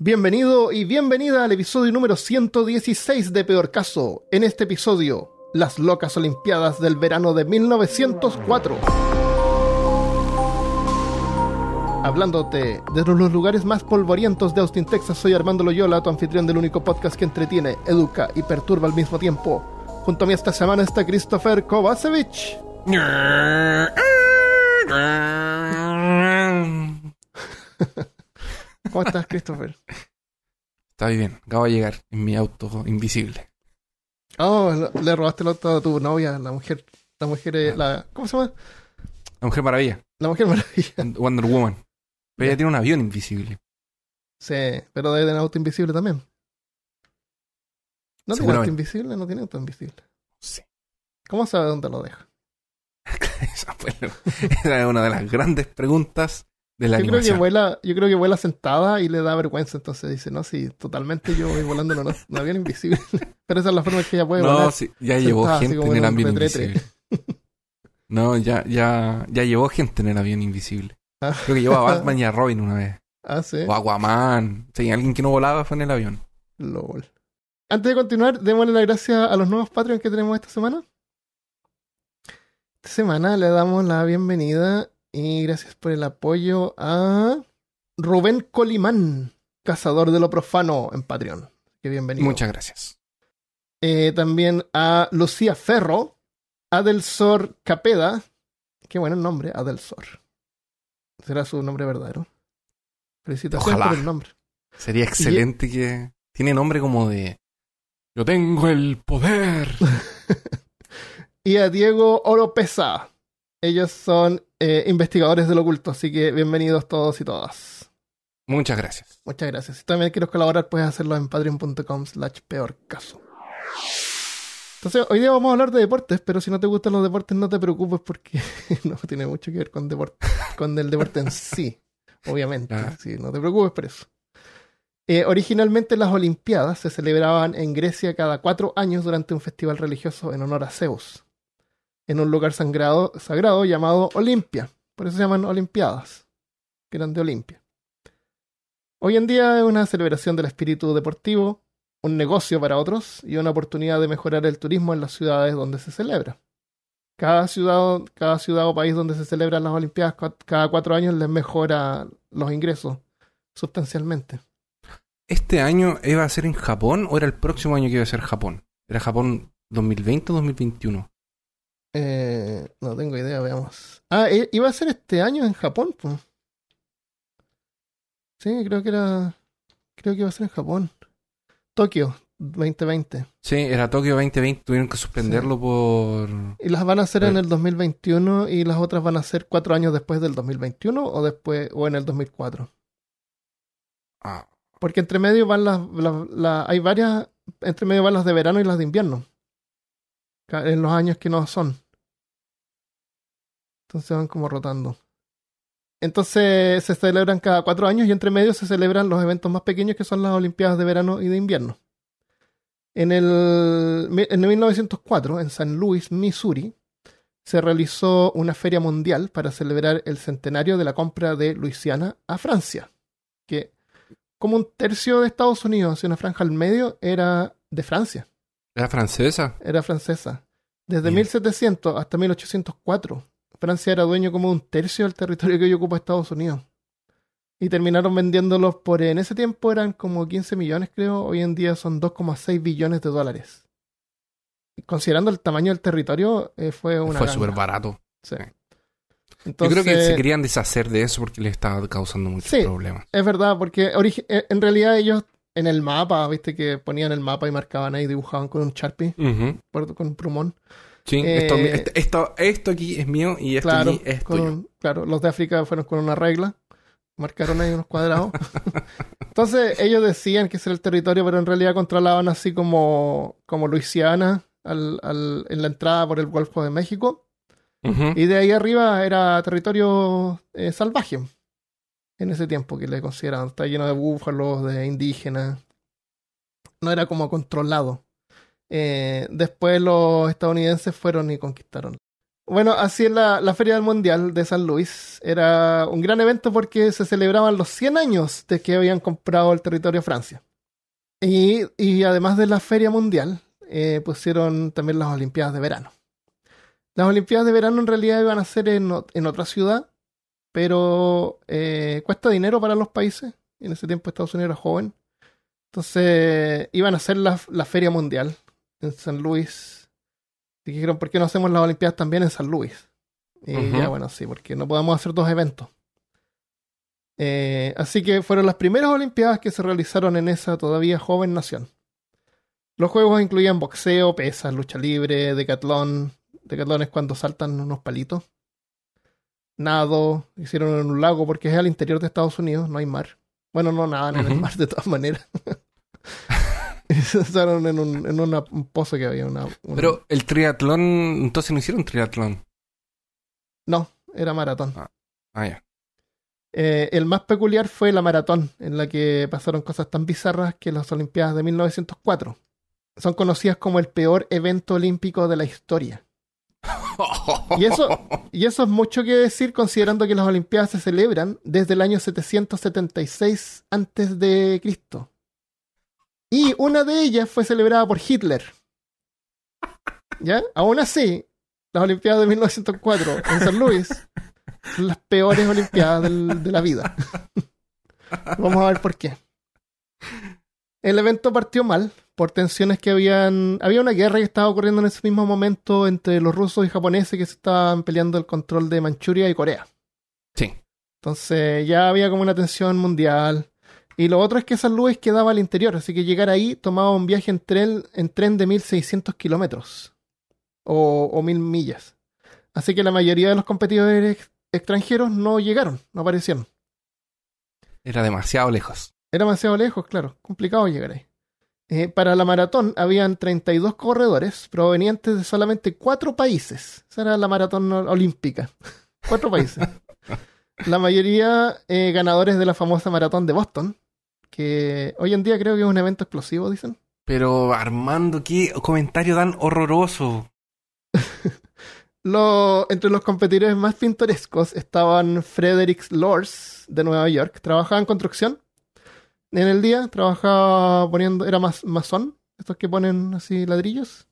Bienvenido y bienvenida al episodio número 116 de Peor Caso. En este episodio, las locas Olimpiadas del verano de 1904. Hablándote desde los lugares más polvorientos de Austin, Texas, soy Armando Loyola, tu anfitrión del único podcast que entretiene, educa y perturba al mismo tiempo. Junto a mí esta semana está Christopher Kovacevic. ¿Cómo estás, Christopher? Está bien, acabo de llegar en mi auto invisible. Oh, le- robaste el auto a tu novia, la mujer, la mujer, eh, la, ¿cómo se llama? La Mujer Maravilla, La mujer maravilla. Wonder Woman. Pero ella tiene un avión invisible. Sí, pero debe tener auto invisible también. ¿No tiene auto invisible? No tiene auto invisible. Sí. ¿Cómo sabe dónde lo deja? Esa fue la- esa es una de las grandes preguntas de la Yo creo, que vuela, yo creo que vuela sentada y le da vergüenza, entonces dice, no, sí, totalmente yo voy volando en un, avión invisible. pero esa es la forma en que ella puede No, volar. sí, ya llevó sentada gente en el avión invisible. No, ya, ya, ya llevó gente en el avión invisible. Ah. Creo que llevó a Batman y a Robin una vez. Ah, sí. O a Aquaman. Sí, alguien que no volaba fue en el avión. LOL. Antes de continuar, démosle las gracias a los nuevos Patreons que tenemos esta semana. Esta semana le damos la bienvenida y gracias por el apoyo a Rubén Colimán, cazador de lo profano en Patreon. Que bienvenido. Muchas gracias. Eh, también a Lucía Ferro, Adelsor Capeda. Qué bueno el nombre, Adelsor. ¿Será su nombre verdadero? Felicitaciones Ojalá. por el nombre. Sería excelente que... Tiene nombre como de... Yo tengo el poder. y a Diego Oropesa. Ellos son eh, investigadores del oculto, así que bienvenidos todos y todas. Muchas gracias. Muchas gracias. Si también quieres colaborar, puedes hacerlo en patreon.com slash peor caso. Entonces, hoy día vamos a hablar de deportes, pero si no te gustan los deportes, no te preocupes porque no tiene mucho que ver con, deporte, con el deporte en sí, obviamente. Ah. Sí, no te preocupes por eso. Eh, originalmente las Olimpiadas se celebraban en Grecia cada cuatro años durante un festival religioso en honor a Zeus, en un lugar sangrado- sagrado llamado Olimpia. Por eso se llaman Olimpiadas, que eran de Olimpia. Hoy en día es una celebración del espíritu deportivo, un negocio para otros y una oportunidad de mejorar el turismo en las ciudades donde se celebra. Cada ciudad, cada ciudad o país donde se celebran las Olimpiadas cada cuatro años les mejora los ingresos sustancialmente. ¿Este año iba a ser en Japón o era el próximo año que iba a ser Japón? ¿Era Japón 2020 o 2021? Eh, no tengo idea, veamos. Ah, iba a ser este año en Japón, pues. Sí, creo que era. Creo que iba a ser en Japón. Tokio 2020. Sí, era Tokio 2020. Tuvieron que suspenderlo por... Y las van a hacer en el 2021 y las otras van a ser cuatro años después del 2021 o después o en el 2004. Ah, Porque entre medio van las, las- las- hay varias, entre medio van las de verano y las de invierno. En los años que no son. Entonces van como rotando. Entonces se celebran cada cuatro años y entre medio se celebran los eventos más pequeños que son las Olimpiadas de verano y de invierno. En el en 1904, en San Luis, Missouri, se realizó una feria mundial para celebrar el centenario de la compra de Luisiana a Francia, que como un tercio de Estados Unidos y una franja al medio era de Francia, ¿Era francesa? era francesa. Desde Bien. 1700 hasta 1804, Francia era dueño como un tercio del territorio que hoy ocupa Estados Unidos. Y terminaron vendiéndolos por, en ese tiempo eran como 15 millones creo, hoy en día son 2,6 billones de dólares. Considerando el tamaño del territorio, eh, fue una... Fue súper barato. Sí. Yo creo que Entonces- se querían deshacer de eso porque les estaba causando muchos Sí. problemas. Es verdad, porque eh, en realidad ellos en el mapa, viste que ponían el mapa y marcaban ahí, dibujaban con un Sharpie, Ujú. por- con un plumón. Sí, Eh, esto, esto, esto, esto aquí es mío y esto Claro, aquí es tuyo. un- claro, los de África fueron con una regla, marcaron ahí unos cuadrados. Entonces ellos decían que ese era el territorio, pero en realidad controlaban así como, como Luisiana al- al- en la entrada por el Golfo de México. Y de ahí arriba era territorio eh, salvaje. En ese tiempo que le consideraban. Está lleno de búfalos, de indígenas. No era como controlado. Eh, después los estadounidenses fueron y conquistaron. Bueno, así es la, Feria del Mundial de San Luis. Era un gran evento porque se celebraban los 100 años de que habían comprado el territorio Francia. Y, además de la Feria Mundial, eh, pusieron también las Olimpiadas de verano. Las Olimpiadas de verano en realidad iban a ser en otra ciudad, pero eh, cuesta dinero para los países. En ese tiempo Estados Unidos era joven. Entonces iban a hacer la, la Feria Mundial en San Luis. Y dijeron, ¿por qué no hacemos las Olimpiadas también en San Luis? Y ya, bueno, sí, porque no podemos hacer dos eventos. Eh, así que fueron las primeras Olimpiadas que se realizaron en esa todavía joven nación. Los juegos incluían boxeo, pesas, lucha libre, decatlón. Decatlón es cuando saltan unos palitos. Nado, hicieron en un lago porque es al interior de Estados Unidos, no hay mar. Bueno, no nadan en el Ujú. mar de todas maneras. se usaron en, un, en una- un pozo que había. Una, una- Pero el triatlón, entonces no hicieron triatlón. No, era maratón. Ah, ya. Eh, el más peculiar fue la maratón, en la que pasaron cosas tan bizarras que las Olimpiadas de 1904 son conocidas como el peor evento olímpico de la historia. Y eso, y eso es mucho que decir considerando que las Olimpiadas se celebran desde el año 776 antes de Cristo. Y una de ellas fue celebrada por Hitler. ¿Ya? Aún así, las Olimpiadas de 1904 en San Luis son las peores Olimpiadas de la vida. Vamos a ver por qué. El evento partió mal por tensiones que habían. Había una guerra que estaba ocurriendo en ese mismo momento entre los rusos y japoneses que se estaban peleando el control de Manchuria y Corea. Sí. Entonces ya había como una tensión mundial. Y lo otro es que San Luis quedaba al interior, así que llegar ahí tomaba un viaje en tren, en tren de 1600 kilómetros o, o 1000 millas. Así que la mayoría de los competidores ex- extranjeros no llegaron, no aparecieron. Era demasiado lejos. Era demasiado lejos, claro, complicado llegar ahí. Eh, para la maratón habían 32 corredores provenientes de solamente cuatro países. Esa era la maratón olímpica. cuatro países. La mayoría eh, ganadores de la famosa maratón de Boston, que hoy en día creo que es un evento explosivo, dicen. Pero Armando, qué comentario tan horroroso. Lo- entre los competidores más pintorescos estaban Frederick Lors de Nueva York. Trabajaba en construcción. En el día trabajaba poniendo, era mas, masón, estos que ponen así ladrillos.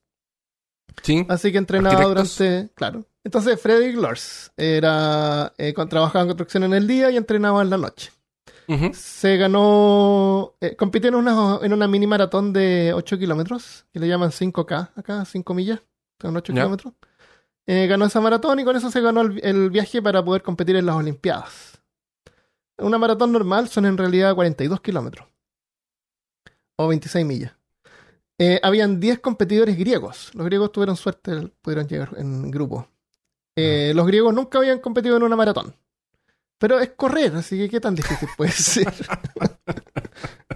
Sí. Así que entrenaba Arquitectos. durante. Claro. Entonces, Frederick Lors era, eh, trabajaba en construcción en el día y entrenaba en la noche. Se ganó. eh, compitió en una, en una mini maratón de 8 kilómetros, que le llaman 5K, acá, 5 millas, son 8 Ya. kilómetros. Eh, ganó esa maratón y con eso se ganó el, el viaje para poder competir en las Olimpiadas. Una maratón normal son en realidad 42 kilómetros. O 26 millas. Eh, habían 10 competidores griegos. Los griegos tuvieron suerte, pudieron llegar en grupo. Eh, Los griegos nunca habían competido en una maratón. Pero es correr, así que qué tan difícil puede ser.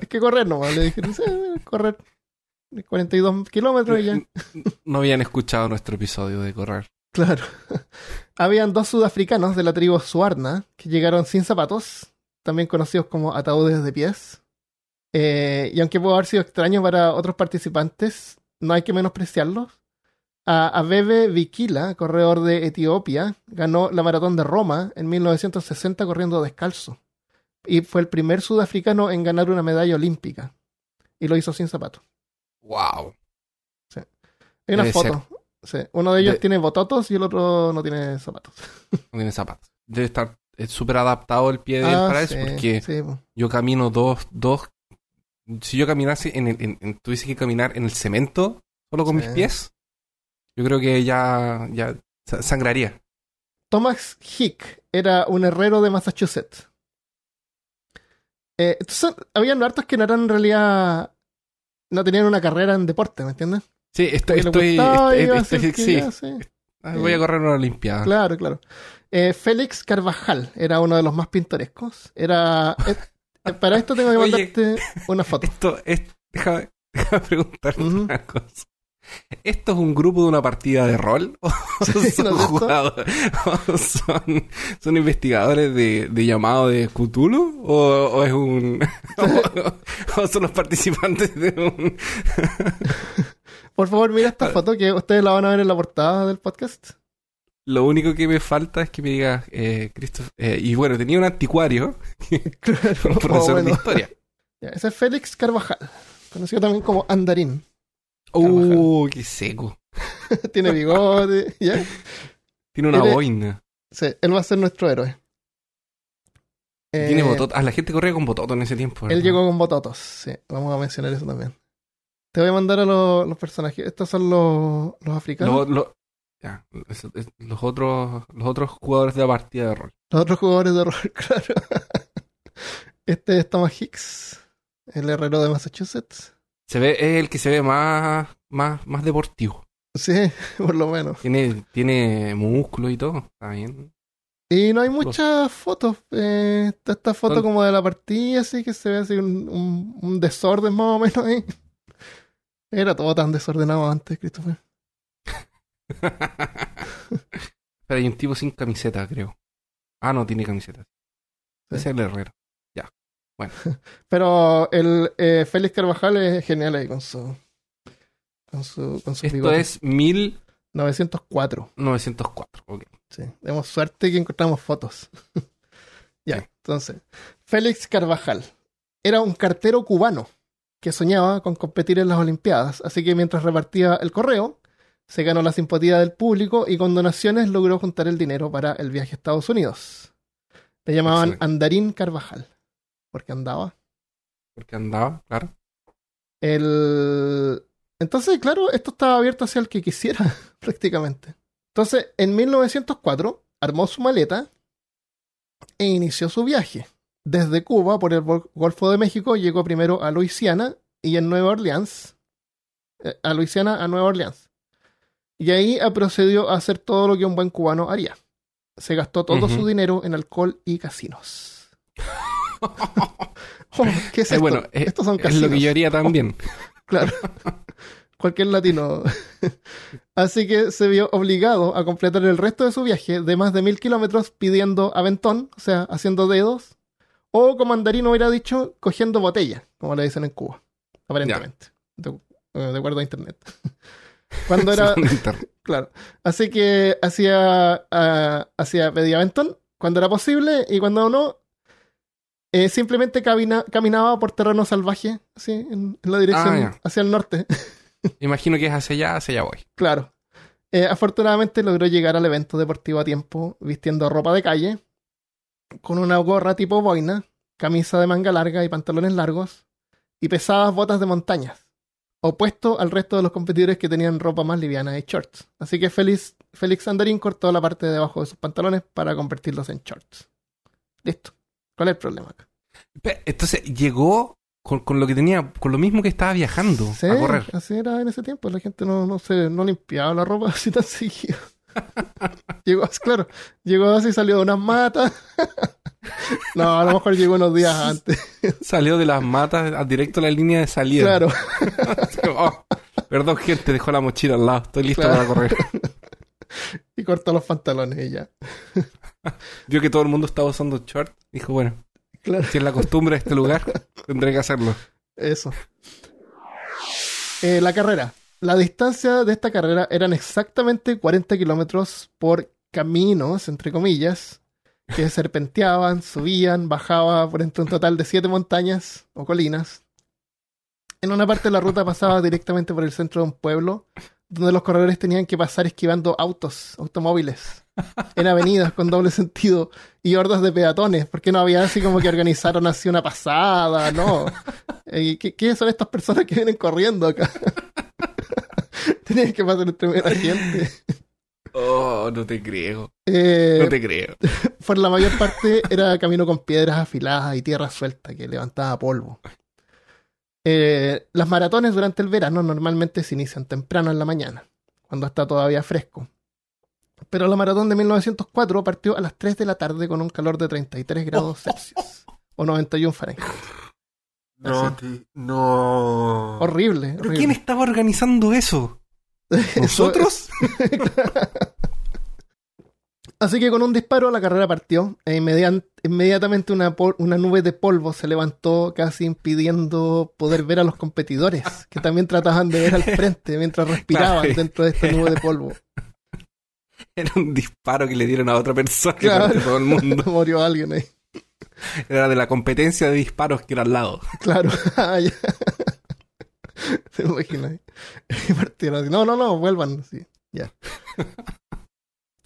es que correr nomás. Le dijeron, "Sí, correr 42 kilómetros y ya. No habían escuchado nuestro episodio de correr. Claro. Habían dos sudafricanos de la tribu Suarna que llegaron sin zapatos, también conocidos como ataúdes de pies. Eh, y aunque pudo haber sido extraño para otros participantes, no hay que menospreciarlos. A Abebe Bikila, corredor de Etiopía, ganó la maratón de Roma en 1960 corriendo descalzo. Y fue el primer sudafricano en ganar una medalla olímpica. Y lo hizo sin zapatos. Wow. Hay una Debe foto. Sí, Uno de ellos De- tiene bototos y el otro no tiene zapatos. No tiene zapatos. Debe estar eh, súper adaptado el pie de él Ah, para sí, eso, porque sí, yo camino dos, dos. Si yo caminase en el, en, en- tuviese que caminar en el cemento solo con Sí. mis pies, yo creo que ya, ya sa- sangraría. Thomas Hick era un herrero de Massachusetts. Eh, entonces, habían hartos que no eran en realidad. No tenían una carrera en deporte, ¿me entiendes? Sí, estoy, estoy, voy a correr una olimpiada. Claro, claro. Eh, Félix Carvajal era uno de los más pintorescos. Era. eh, eh, para esto tengo que Oye. mandarte una foto. Esto es, déjame, déjame preguntarte Ujú. una cosa. ¿Esto es un grupo de una partida de rol? ¿O Sí, son ¿no es cierto? jugadores? ¿O son, son investigadores de, de llamado de Cthulhu? ¿O, o es un. o son los participantes de un. Por favor, mira esta foto que ustedes la van a ver en la portada del podcast. Lo único que me falta es que me digas, eh, Christopher. eh, y bueno, tenía un anticuario, Claro, un profesor oh, bueno. de historia. Ya, ese es Félix Carvajal, conocido también como Andarín. Uh, qué seco. Tiene bigote, ¿ya? Tiene una boina. Sí, él va a ser nuestro héroe. Tiene Eh, bototo. Ah, la gente corría con bototo en ese tiempo. Él llegó con bototos, sí, vamos a mencionar eso también. Te voy a mandar a los, los personajes. Estos son los, los africanos. Lo- lo- ya, eso- es- los otros los otros jugadores de la partida de rol. Los otros jugadores de rol, claro. Este es Thomas Hicks, el herrero de Massachusetts. Se ve, es el que se ve más, más, más deportivo. Sí, por lo menos. Tiene, tiene músculo y todo. Está bien. Y no hay muchas fotos. Eh, está esta foto como de la partida, así que se ve así un, un- un desorden más o menos ahí. Era todo tan desordenado antes, Christopher. Pero hay un tipo sin camiseta, creo. Ah, no, tiene camiseta. Sí. Es el herrero. Pero el eh, Félix Carvajal es genial ahí con su. Con su. Con su Esto bigote. es 1904. 904. Ok. Sí. Tenemos suerte que encontramos fotos. ya, Sí. entonces. Félix Carvajal era un cartero cubano que soñaba con competir en las Olimpiadas, así que mientras repartía el correo, se ganó la simpatía del público y con donaciones logró juntar el dinero para el viaje a Estados Unidos. Le llamaban Excelente. Andarín Carvajal, porque andaba. Porque andaba, claro. El... Entonces, claro, esto estaba abierto hacia el que quisiera, prácticamente. Entonces, en 1904, armó su maleta e inició su viaje. Desde Cuba, por el Gol- Golfo de México, llegó primero a Luisiana y en Nueva Orleans. eh, a Luisiana, a Nueva Orleans. Y ahí ah, procedió a hacer todo lo que un buen cubano haría. Se gastó todo su dinero en alcohol y casinos. Oh, ¿Qué es Eh, esto? bueno, es, Estos son es casinos. lo que yo haría también. Claro. Cualquier latino. Así que se vio obligado a completar el resto de su viaje de más de mil kilómetros pidiendo aventón, o sea, haciendo dedos, o como Andarino hubiera dicho, cogiendo botella, como le dicen en Cuba, aparentemente, de, eh, de acuerdo a internet. Cuando era, claro. Así que hacía, ah, hacía pedía aventón cuando era posible y cuando no, eh, simplemente camina- caminaba por terreno salvaje, así, en, en la dirección Ah, hacia el norte. Imagino que es hacia allá, hacia allá voy. Claro. Eh, afortunadamente logró llegar al evento deportivo a tiempo, vistiendo ropa de calle, con una gorra tipo boina, camisa de manga larga y pantalones largos, y pesadas botas de montañas, opuesto al resto de los competidores que tenían ropa más liviana y shorts. Así que Félix, Félix Andarín cortó la parte de abajo de sus pantalones para convertirlos en shorts. Listo. ¿Cuál es el problema acá? Entonces llegó con, con lo que tenía, con lo mismo que estaba viajando Sí, a correr. así era en ese tiempo. La gente no, no, se, no limpiaba la ropa así tan seguido. Llegó así, claro. Llegó así, salió de unas matas. no, a lo mejor llegó unos días antes. Salió de las matas directo a la línea de salida. claro. "Oh, perdón, gente, dejó la mochila al lado. Estoy listo Claro. para correr. Y cortó los pantalones y ya. Vio que todo el mundo estaba usando short. Dijo, bueno, Claro, si es la costumbre de este lugar, tendré que hacerlo. eso. Eh, la carrera. La distancia de esta carrera eran exactamente 40 kilómetros por caminos, entre comillas, que serpenteaban, subían, bajaban por entre un total de siete montañas o colinas. En una parte de la ruta pasaba directamente por el centro de un pueblo, donde los corredores tenían que pasar esquivando autos, automóviles, en avenidas con doble sentido y hordas de peatones, porque no había así como que organizaron así una pasada, ¿no? Eh, ¿Qué, qué son estas personas que vienen corriendo acá? Tenían que pasar entre medio de la gente. Oh, no te creo. Eh, No te creo. por la mayor parte era camino con piedras afiladas y tierra suelta que levantaba polvo. Eh, las maratones durante el verano normalmente se inician temprano en la mañana, cuando está todavía fresco. Pero la maratón de 1904 partió a las 3 de la tarde con un calor de 33 grados Celsius o 91 Fahrenheit. No, no. Horrible. ¿Pero horrible. quién estaba organizando eso? ¿Nosotros? Así que con un disparo la carrera partió e inmediatamente una, nube de polvo se levantó casi impidiendo poder ver a los competidores que también trataban de ver al frente mientras respiraban Claro. dentro de esta nube de polvo. Era un disparo que le dieron a otra persona Claro. todo el mundo. Murió alguien ahí. Era de la competencia de disparos que era al lado. Claro. Ah. Se imagina. Y partieron así. No, no, no, vuelvan. Sí, ya.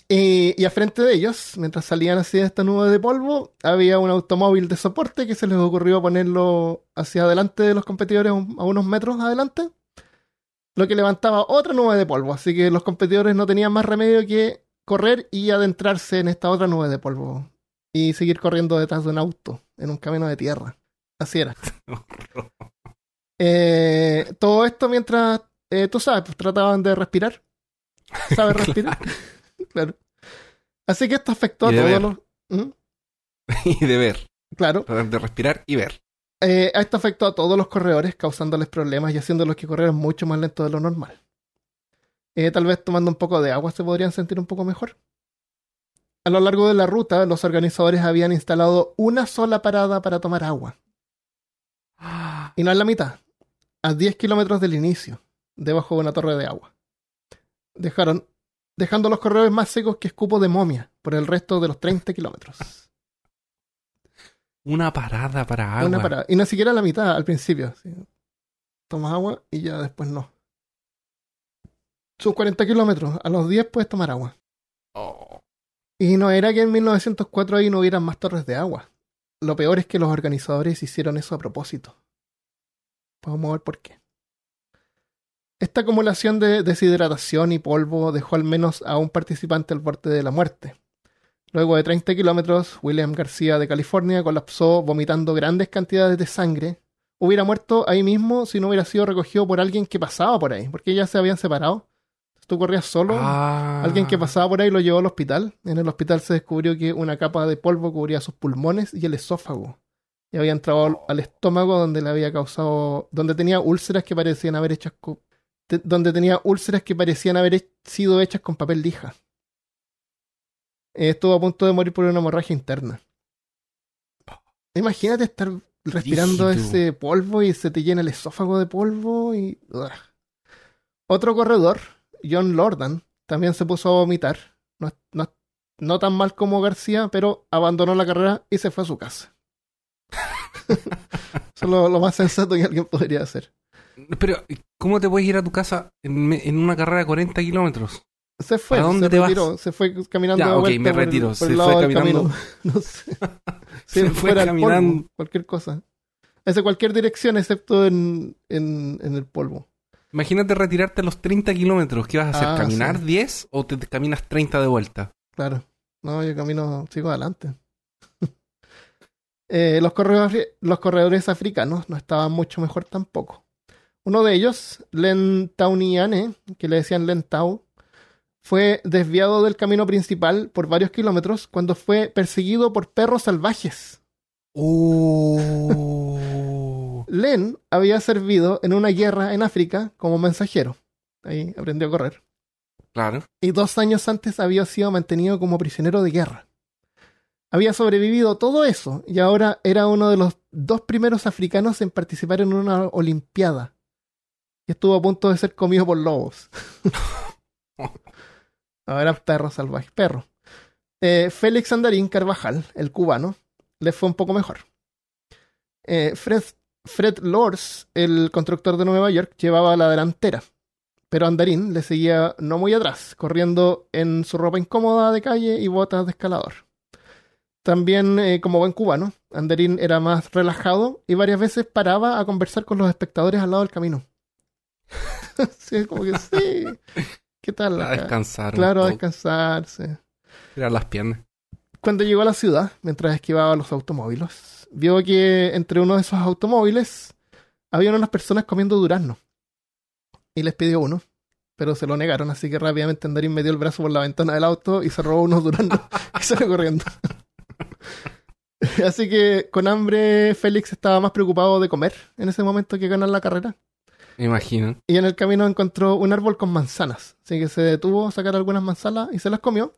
Y, y a frente de ellos, mientras salían así de esta nube de polvo, había un automóvil de soporte que se les ocurrió ponerlo hacia adelante de los competidores, a unos metros adelante, lo que levantaba otra nube de polvo. Así que los competidores no tenían más remedio que correr y adentrarse en esta otra nube de polvo y seguir corriendo detrás de un auto en un camino de tierra. Así era. Eh, todo esto mientras, eh, tú sabes, pues trataban de respirar. ¿Sabes respirar? claro. Así que esto afectó a Y todos los... ¿Mm? y de ver. Claro. De respirar y ver. Eh, esto afectó a todos los corredores, causándoles problemas y haciéndolos que corrieran mucho más lento de lo normal. Eh, tal vez tomando un poco de agua se podrían sentir un poco mejor. A lo largo de la ruta, los organizadores habían instalado una sola parada para tomar agua. Y no en la mitad, a 10 kilómetros del inicio, debajo de una torre de agua. Dejaron, dejando los corredores más secos que escupo de momia por el resto de los 30 kilómetros. Una parada para agua. Una parada. Y ni siquiera la mitad al principio. sí. Tomas agua y ya después no. Sus 40 kilómetros. A los 10 puedes tomar agua. Oh. Y no era que en 1904 ahí no hubieran más torres de agua. Lo peor es que los organizadores hicieron eso a propósito. Vamos a ver por qué. Esta acumulación de deshidratación y polvo dejó al menos a un participante al borde de la muerte. Luego de 30 kilómetros, William García de California colapsó vomitando grandes cantidades de sangre. Hubiera muerto ahí mismo si no hubiera sido recogido por alguien que pasaba por ahí, porque ya se habían separado. Tú corrías solo. Ah. Alguien que pasaba por ahí lo llevó al hospital. En el hospital se descubrió que una capa de polvo cubría sus pulmones y el esófago. Y había entrado al, estómago donde le había causado. donde tenía úlceras que parecían haber hechas donde tenía úlceras que parecían haber he- sido hechas con papel lija. Estuvo a punto de morir por una hemorragia interna. Imagínate estar respirando ese polvo y se te llena el esófago de polvo y. Otro corredor, John Lordan, también se puso a vomitar. No, no- no tan mal como García, pero abandonó la carrera y se fue a su casa. Eso es lo, lo más sensato que alguien podría hacer. Pero, ¿cómo te puedes ir a tu casa en, una carrera de 40 kilómetros? Se fue, ¿A dónde se te vas? retiró, se fue caminando Ya, ok, me por el- retiro. por Se fue caminando. No sé. Sí, Se fue polvo, caminando. cualquier cosa. Hacia cualquier dirección excepto en, en, en el polvo. Imagínate retirarte a los 30 kilómetros. ¿Qué vas a hacer? Ah, ¿Caminar sí. 10 o te, te caminas 30 de vuelta? Claro. No, yo camino, sigo adelante. Eh, los, corredores, los corredores africanos no estaban mucho mejor tampoco. Uno de ellos, Len Tauniane, que le decían Len Tau, fue desviado del camino principal por varios kilómetros cuando fue perseguido por perros salvajes. Oh. Len había servido en una guerra en África como mensajero. Ahí aprendió a correr. claro. y dos años antes había sido mantenido como prisionero de guerra. Había sobrevivido todo eso y ahora era uno de los dos primeros africanos en participar en una olimpiada. Y estuvo a punto de ser comido por lobos. ahora perro salvaje, perro. Eh, Félix Andarín Carvajal, el cubano, le fue un poco mejor. Eh, Fred, Fred Lors, el constructor de Nueva York, llevaba la delantera pero Andarín le seguía no muy atrás, corriendo en su ropa incómoda de calle y botas de escalador. También, eh, como buen cubano, Andarín era más relajado y varias veces paraba a conversar con los espectadores al lado del camino. sí, como que sí. ¿Qué tal? A descansar. Claro, a descansarse. Tirar las piernas. Cuando llegó a la ciudad, mientras esquivaba los automóviles, vio que entre uno de esos automóviles había unas personas comiendo durazno. Y les pidió uno, pero se lo negaron, así que rápidamente Andarín metió el brazo por la ventana del auto y se robó unos duraznos y salió corriendo. así que con hambre Félix estaba más preocupado de comer en ese momento que ganar la carrera. Me imagino. Y en el camino encontró un árbol con manzanas, así que se detuvo a sacar algunas manzanas y se las comió.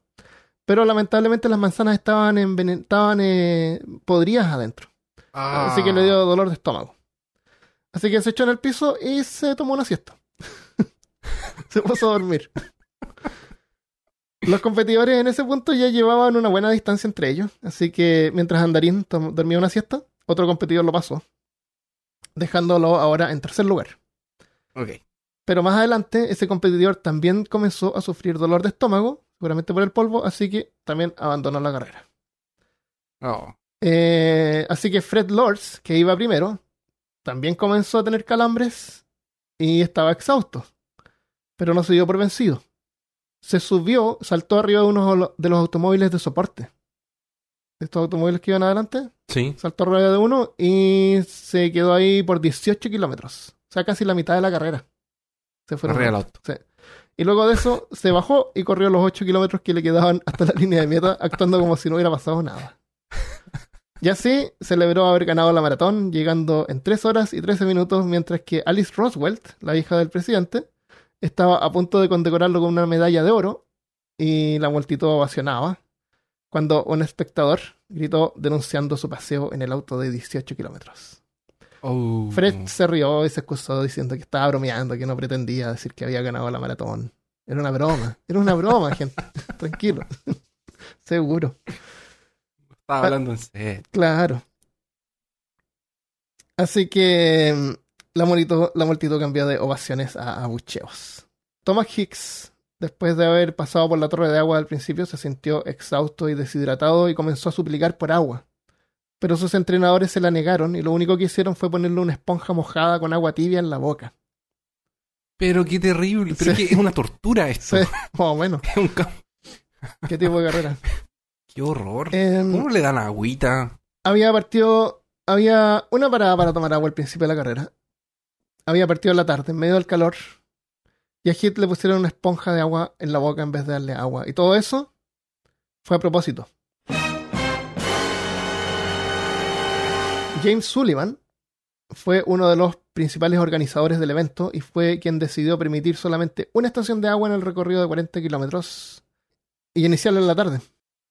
Pero lamentablemente las manzanas estaban, envenen- estaban eh, podridas adentro, así que le dio dolor de estómago. Así que se echó en el piso y se tomó una siesta. se puso a dormir. Los competidores en ese punto ya llevaban una buena distancia entre ellos, así que mientras Andarín dormía una siesta, otro competidor lo pasó, dejándolo ahora en tercer lugar. Ok. Pero más adelante, ese competidor también comenzó a sufrir dolor de estómago, seguramente por el polvo, así que también abandonó la carrera. Oh. Eh, así que Fred Lords, que iba primero, también comenzó a tener calambres y estaba exhausto, pero no se dio por vencido. Se subió, saltó arriba de uno de los automóviles de soporte. Estos automóviles que iban adelante, Sí. saltó arriba de uno y se quedó ahí por 18 kilómetros. O sea, casi la mitad de la carrera. Se fueron Arriba del juntos. Sí. Y luego de eso se bajó y corrió los 8 kilómetros que le quedaban hasta la línea de meta, actuando como si no hubiera pasado nada. Y así celebró haber ganado la maratón, llegando en 3 horas y 13 minutos, mientras que Alice Roswell, la hija del presidente, estaba a punto de condecorarlo con una medalla de oro y la multitud ovacionaba cuando un espectador gritó denunciando su paseo en el auto de 18 kilómetros. Oh. Fred se rió y se excusó diciendo que estaba bromeando, que no pretendía decir que había ganado la maratón. Era una broma, era una broma, gente. Tranquilo. Seguro. Estaba hablando en serio. Claro. Así que mm, la multitud, la multitud cambió de ovaciones a abucheos. Thomas Hicks, después de haber pasado por la torre de agua al principio, se sintió exhausto y deshidratado y comenzó a suplicar por agua. Pero sus entrenadores se la negaron y lo único que hicieron fue ponerle una esponja mojada con agua tibia en la boca. Pero qué terrible. Pero Sí. es que es una tortura esto. Sí, más o menos. Es un ¿Qué tipo de carrera? Qué horror. Em, ¿Cómo le dan agüita? había partido, había una parada para tomar agua al principio de la carrera. Había partido en la tarde, en medio del calor. Y a Hit le pusieron una esponja de agua en la boca en vez de darle agua. Y todo eso fue a propósito. James Sullivan fue uno de los principales organizadores del evento y fue quien decidió permitir solamente una estación de agua en el recorrido de 40 kilómetros y iniciarlo en la tarde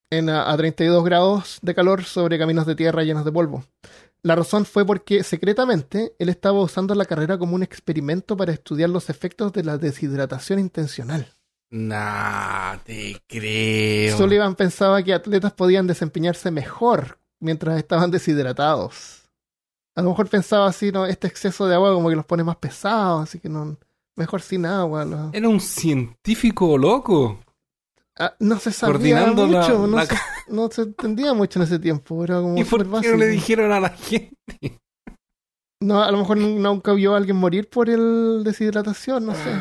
en a, a 32 grados de calor sobre caminos de tierra llenos de polvo. La razón fue porque secretamente él estaba usando la carrera como un experimento para estudiar los efectos de la deshidratación intencional. Nah, te creo. Sullivan pensaba que atletas podían desempeñarse mejor mientras estaban deshidratados. A lo mejor pensaba así, no, este exceso de agua como que los pone más pesados, así que no, mejor sin agua. Era un científico loco. Ah, no se sabía la- mucho, no, se, no se entendía mucho en ese tiempo, era como ¿Y por qué no le dijeron a la gente? No, a lo mejor nun- nunca vio a alguien morir por el deshidratación, no sé.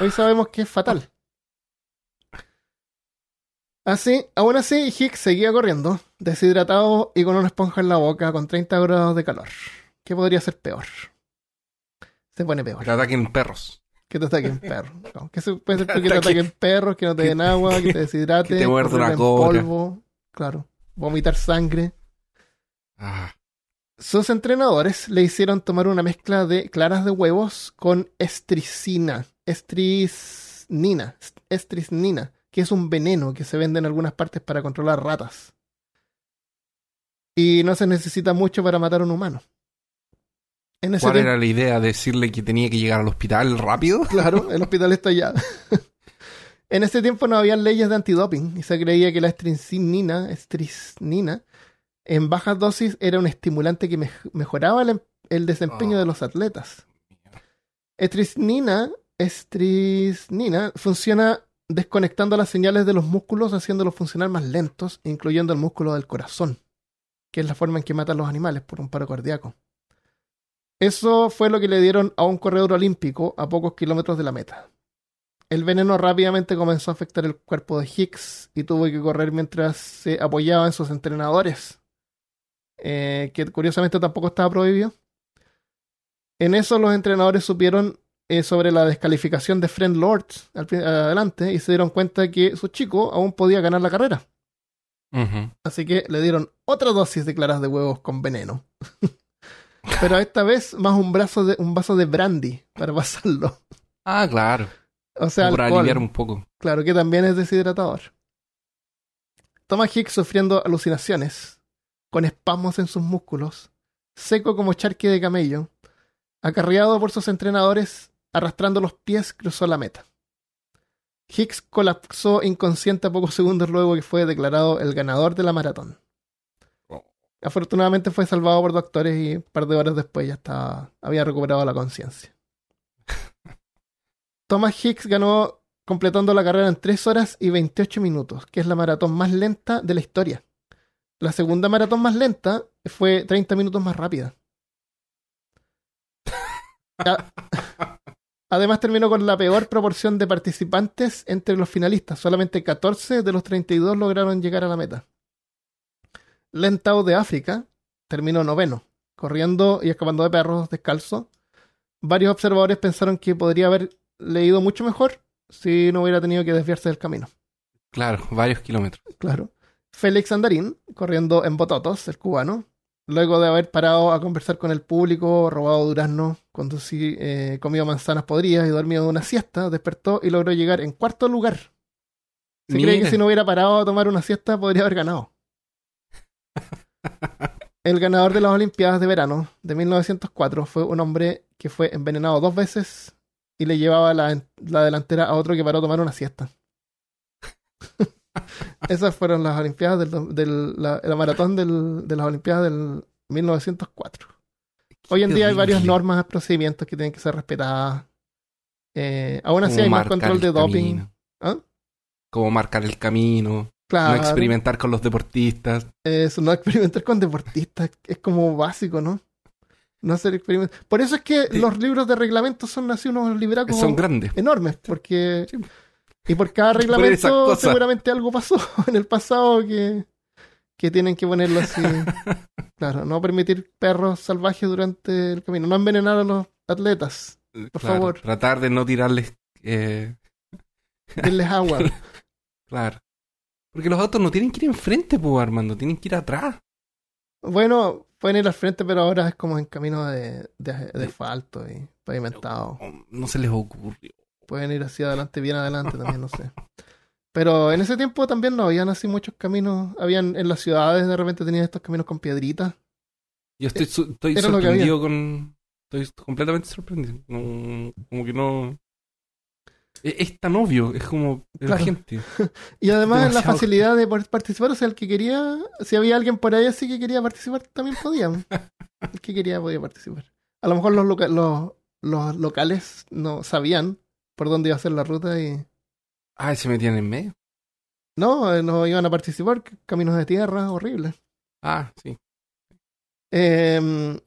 Hoy sabemos que es fatal. Así, aún así, Hicks seguía corriendo, deshidratado y con una esponja en la boca, con 30 grados de calor. ¿Qué podría ser peor? Se pone peor. Que ataquen perros. Que te ataquen perros. No, que se puede ser que te Ataque- ataquen perros, que no te den agua, que te deshidrate, que te muerda una cobra. polvo, claro, vomitar sangre. Ah, Sus entrenadores le hicieron tomar una mezcla de claras de huevos con estricina, estrisnina, estrisnina, que es un veneno que se vende en algunas partes para controlar ratas. Y no se necesita mucho para matar a un humano. En ese ¿Cuál tiempo, era la idea? ¿Decirle que tenía que llegar al hospital rápido? claro, el hospital está allá. en ese tiempo no había leyes de antidoping y se creía que la estrisnina, estrisnina en bajas dosis era un estimulante que mej- mejoraba el, em- el desempeño Oh. de los atletas. Estrisnina, estrisnina funciona desconectando las señales de los músculos, haciéndolos funcionar más lentos, incluyendo el músculo del corazón, que es la forma en que matan los animales por un paro cardíaco. Eso fue lo que le dieron a un corredor olímpico a pocos kilómetros de la meta. El veneno rápidamente comenzó a afectar el cuerpo de Hicks y tuvo que correr mientras se apoyaba en sus entrenadores, eh, que curiosamente tampoco estaba prohibido. En eso los entrenadores supieron eh, sobre la descalificación de Friend Lords al adelante y se dieron cuenta que su chico aún podía ganar la carrera. Así que le dieron otra dosis de claras de huevos con veneno. Pero esta vez más un, brazo de, un vaso de brandy para pasarlo. Ah, claro. O sea, Para alcohol. aliviar un poco. Claro que también es deshidratador. Thomas Hicks sufriendo alucinaciones, con espasmos en sus músculos, seco como charque de camello, acarreado por sus entrenadores, arrastrando los pies, cruzó la meta. Hicks colapsó inconsciente a pocos segundos luego que fue declarado el ganador de la maratón. Afortunadamente fue salvado por doctores y un par de horas después ya estaba, había recuperado la conciencia. Thomas Hicks ganó completando la carrera en 3 horas y 28 minutos, que es la maratón más lenta de la historia. La segunda maratón más lenta fue 30 minutos más rápida. Además terminó con la peor proporción de participantes entre los finalistas. Solamente 14 de los 32 lograron llegar a la meta. Lentao de África terminó noveno, corriendo y escapando de perros descalzo. Varios observadores pensaron que podría haber leído mucho mejor si no hubiera tenido que desviarse del camino. Claro, varios kilómetros. Claro. Félix Andarín, corriendo en Bototos, el cubano, luego de haber parado a conversar con el público, robado durazno, conduci- eh, comido manzanas podridas y dormido una siesta, despertó y logró llegar en cuarto lugar. Se cree que si no hubiera parado a tomar una siesta podría haber ganado. El ganador de las Olimpiadas de verano de 1904 fue un hombre que fue envenenado dos veces y le llevaba la, la delantera a otro que paró a tomar una siesta. Esas fueron las Olimpiadas del, del- la, la maratón del- de las Olimpiadas del 1904. Hoy en Qué día hay varias normas, procedimientos que tienen que ser respetadas. Eh, aún así Como hay más marcar control el de doping. camino. ¿Ah? Como marcar el camino. Claro. No experimentar con los deportistas. Eso, no experimentar con deportistas es como básico, ¿no? No hacer experimentos. Por eso es que Sí. los libros de reglamento son así unos libracos Son grandes. enormes, porque... Sí. Y por cada Por reglamento seguramente algo pasó en el pasado que, que tienen que ponerlo así. claro, no permitir perros salvajes durante el camino, no envenenar a los atletas, Por Claro, favor. Tratar de no tirarles. eh, denles agua. claro. Porque los autos no tienen que ir enfrente, pues, Armando. Tienen que ir atrás. bueno, pueden ir al frente, pero ahora es como en camino de, de, de asfalto y pavimentado. No, no se les ocurrió. Pueden ir hacia adelante, bien adelante también, no sé. Pero en ese tiempo también no habían así muchos caminos. Habían en las ciudades, de repente tenían estos caminos con piedritas. Yo estoy, su- estoy sorprendido con. Estoy completamente sorprendido. No, como que no. Es, es tan obvio, es como de la Claro. gente. Y además la Demasiado. facilidad de poder participar, o sea, el que quería, si había alguien por ahí así que quería participar, también podía. El que quería podía participar. A lo mejor los, loca- los, los locales no sabían por dónde iba a ser la ruta y Ay, se metían en medio. no, eh, no iban a participar, caminos de tierra, horribles. Ah, sí. Eh,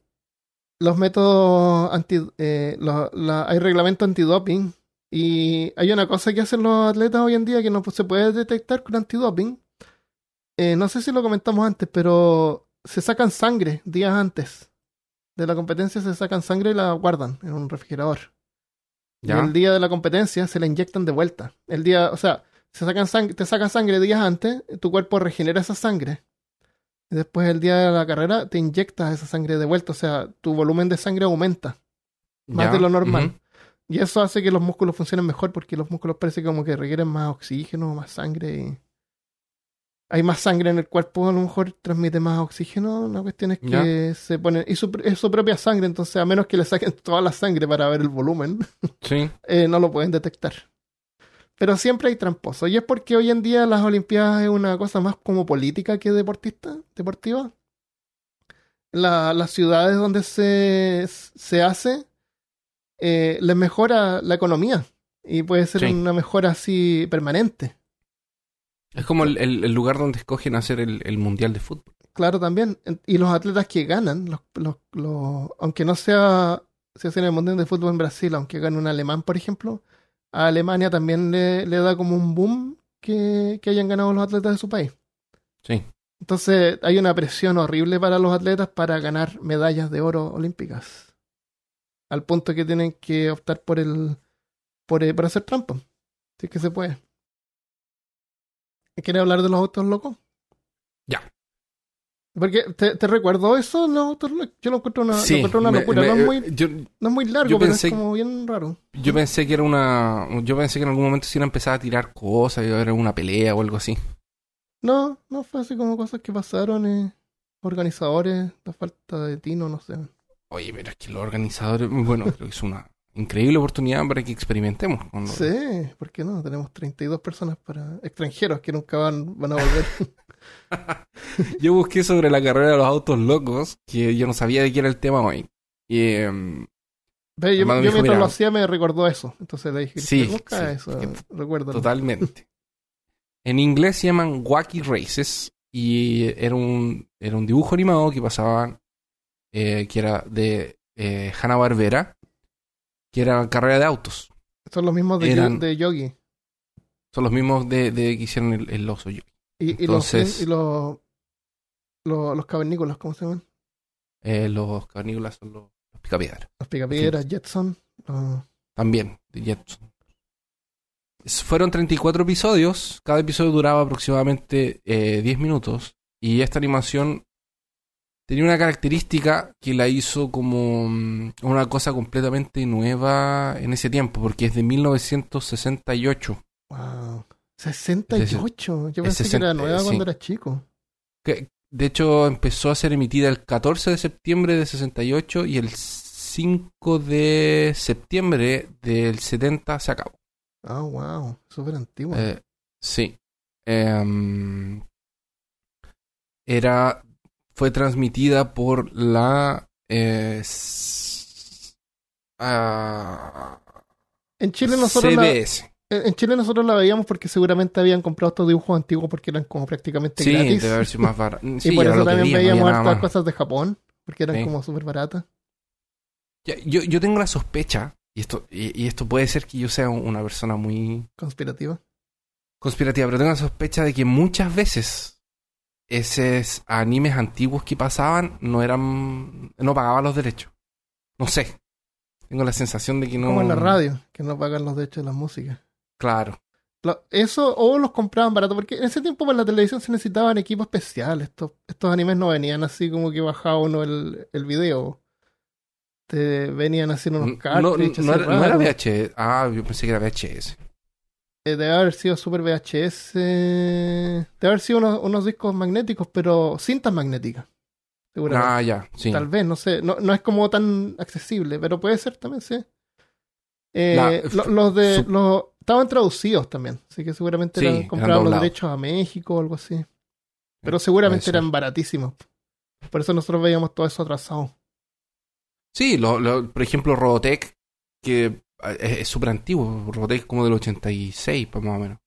los métodos anti, eh, la- hay reglamento antidoping y hay una cosa que hacen los atletas hoy en día que no se puede detectar con antidoping. Eh, no sé si lo comentamos antes, pero se sacan sangre días antes de la competencia, se sacan sangre y la guardan en un refrigerador. Y el día de la competencia se la inyectan de vuelta. El día, o sea, se sacan sang- te sacan sangre días antes, tu cuerpo regenera esa sangre. Y después el día de la carrera te inyectas esa sangre de vuelta, o sea, tu volumen de sangre aumenta más Ya, de lo normal. Y eso hace que los músculos funcionen mejor porque los músculos parece como que requieren más oxígeno, más sangre. Y... Hay más sangre en el cuerpo, a lo mejor transmite más oxígeno. La cuestión es que se pone. Y su, es su propia sangre, entonces a menos que le saquen toda la sangre para ver el volumen, Sí. eh, no lo pueden detectar. Pero siempre hay tramposos. Y es porque hoy en día las Olimpiadas es una cosa más como política que deportista, deportiva. La- las ciudades donde se, se hace eh, les mejora la economía. Y puede ser Sí. una mejora así permanente. Es como el, el- el lugar donde escogen hacer el, el mundial de fútbol. Claro, también. Y los atletas que ganan, los, los- los- aunque no sea, se hace en el Mundial de Fútbol en Brasil, aunque gane un alemán, por ejemplo, a Alemania también le, le da como un boom que, que hayan ganado los atletas de su país. Sí. Entonces hay una presión horrible para los atletas para ganar medallas de oro olímpicas. Al punto que tienen que optar por el por, el- por hacer trampa. Si es que se puede. ¿Quieres hablar de los autos locos? Ya. Porque te, te recuerdo eso, los autos locos? Yo lo encuentro una, lo Sí, encuentro una locura. me- no, es muy, yo, no es muy largo, yo pero es como bien raro. yo pensé que era una. Yo pensé que en algún momento se iban a empezar a tirar cosas, era una pelea o algo así. No, no fue así como cosas que pasaron. eh, organizadores, la falta de tino, no sé. Oye, pero es que los organizadores. Bueno, creo que es una increíble oportunidad para que experimentemos. Sí, ¿por qué no? Tenemos 32 personas para extranjeros que nunca van, van a volver. Yo busqué sobre la carrera de los autos locos, que yo no sabía de qué era el tema hoy. Y em, yo yo dijo, mientras mira, lo hacía me recordó eso. Entonces le dije, Sí, busca sí, eso, que- recuérdalo. totalmente. en inglés se llaman Wacky Races y era un, era un dibujo animado que pasaba, eh, que era de eh, Hanna-Barbera, que era carrera de autos. Son los mismos de, Eran- de Yogi. Son los mismos de, de que hicieron el, el oso. yo. Y, los, y los, los, los cavernícolas, ¿cómo se llaman? Eh, los cavernícolas son los, los picapiedras. Los picapiedras, Jetson. También, de Jetson. Fueron 34 episodios. Cada episodio duraba aproximadamente eh, 10 minutos. Y esta animación tenía una característica que la hizo como mm, una cosa completamente nueva en ese tiempo, porque es de 1968. Wow. 68. Yo pensé que era 60, nueva sí. cuando era chico. Que, de hecho, empezó a ser emitida el 14 de septiembre de 68 y el 5 de septiembre del 70 se acabó. Ah, wow. Súper antiguo. Eh, sí. Em, era. Fue transmitida por la. eh, ah, en Chile nosotros la, CBS. en Chile nosotros la veíamos porque seguramente habían comprado estos dibujos antiguos porque eran como prácticamente Sí, gratis. debe haber sido más barato. Sí, y por eso también no veíamos hartas más. cosas de Japón, porque eran Sí. como súper baratas. Yo, yo tengo la sospecha, y esto, y, y esto puede ser que yo sea una persona muy Conspirativa. conspirativa, pero tengo la sospecha de que muchas veces esos animes antiguos que pasaban no eran. no pagaban los derechos. No sé. Tengo la sensación de que no. Como en la radio, que no pagan los derechos de la música. Claro. Lo- eso o los compraban barato, porque en ese tiempo para la televisión se necesitaban equipos especiales. Estos, estos animes no venían así como que bajaba uno el, el video. Te venían haciendo unos No, no, cartridges. no era, no era. VHS. Ah, yo pensé que era VHS. Eh, debe haber sido Super VHS. Debe haber sido unos, unos discos magnéticos, pero cintas magnéticas. Seguramente. Ah, ya, sí. Tal vez, no sé. No, no es como tan accesible, pero puede ser también, sí. Eh, La- lo- los de. su- Los, estaban traducidos también. Así que seguramente Sí, eran, eran compraban los derechos a México o algo así. Pero seguramente puede ser. eran baratísimos. Por eso nosotros veíamos todo eso atrasado. Sí, lo, lo- por ejemplo, Robotech, que eh, es es súper antiguo. Robotech como del 86, pues, más o menos.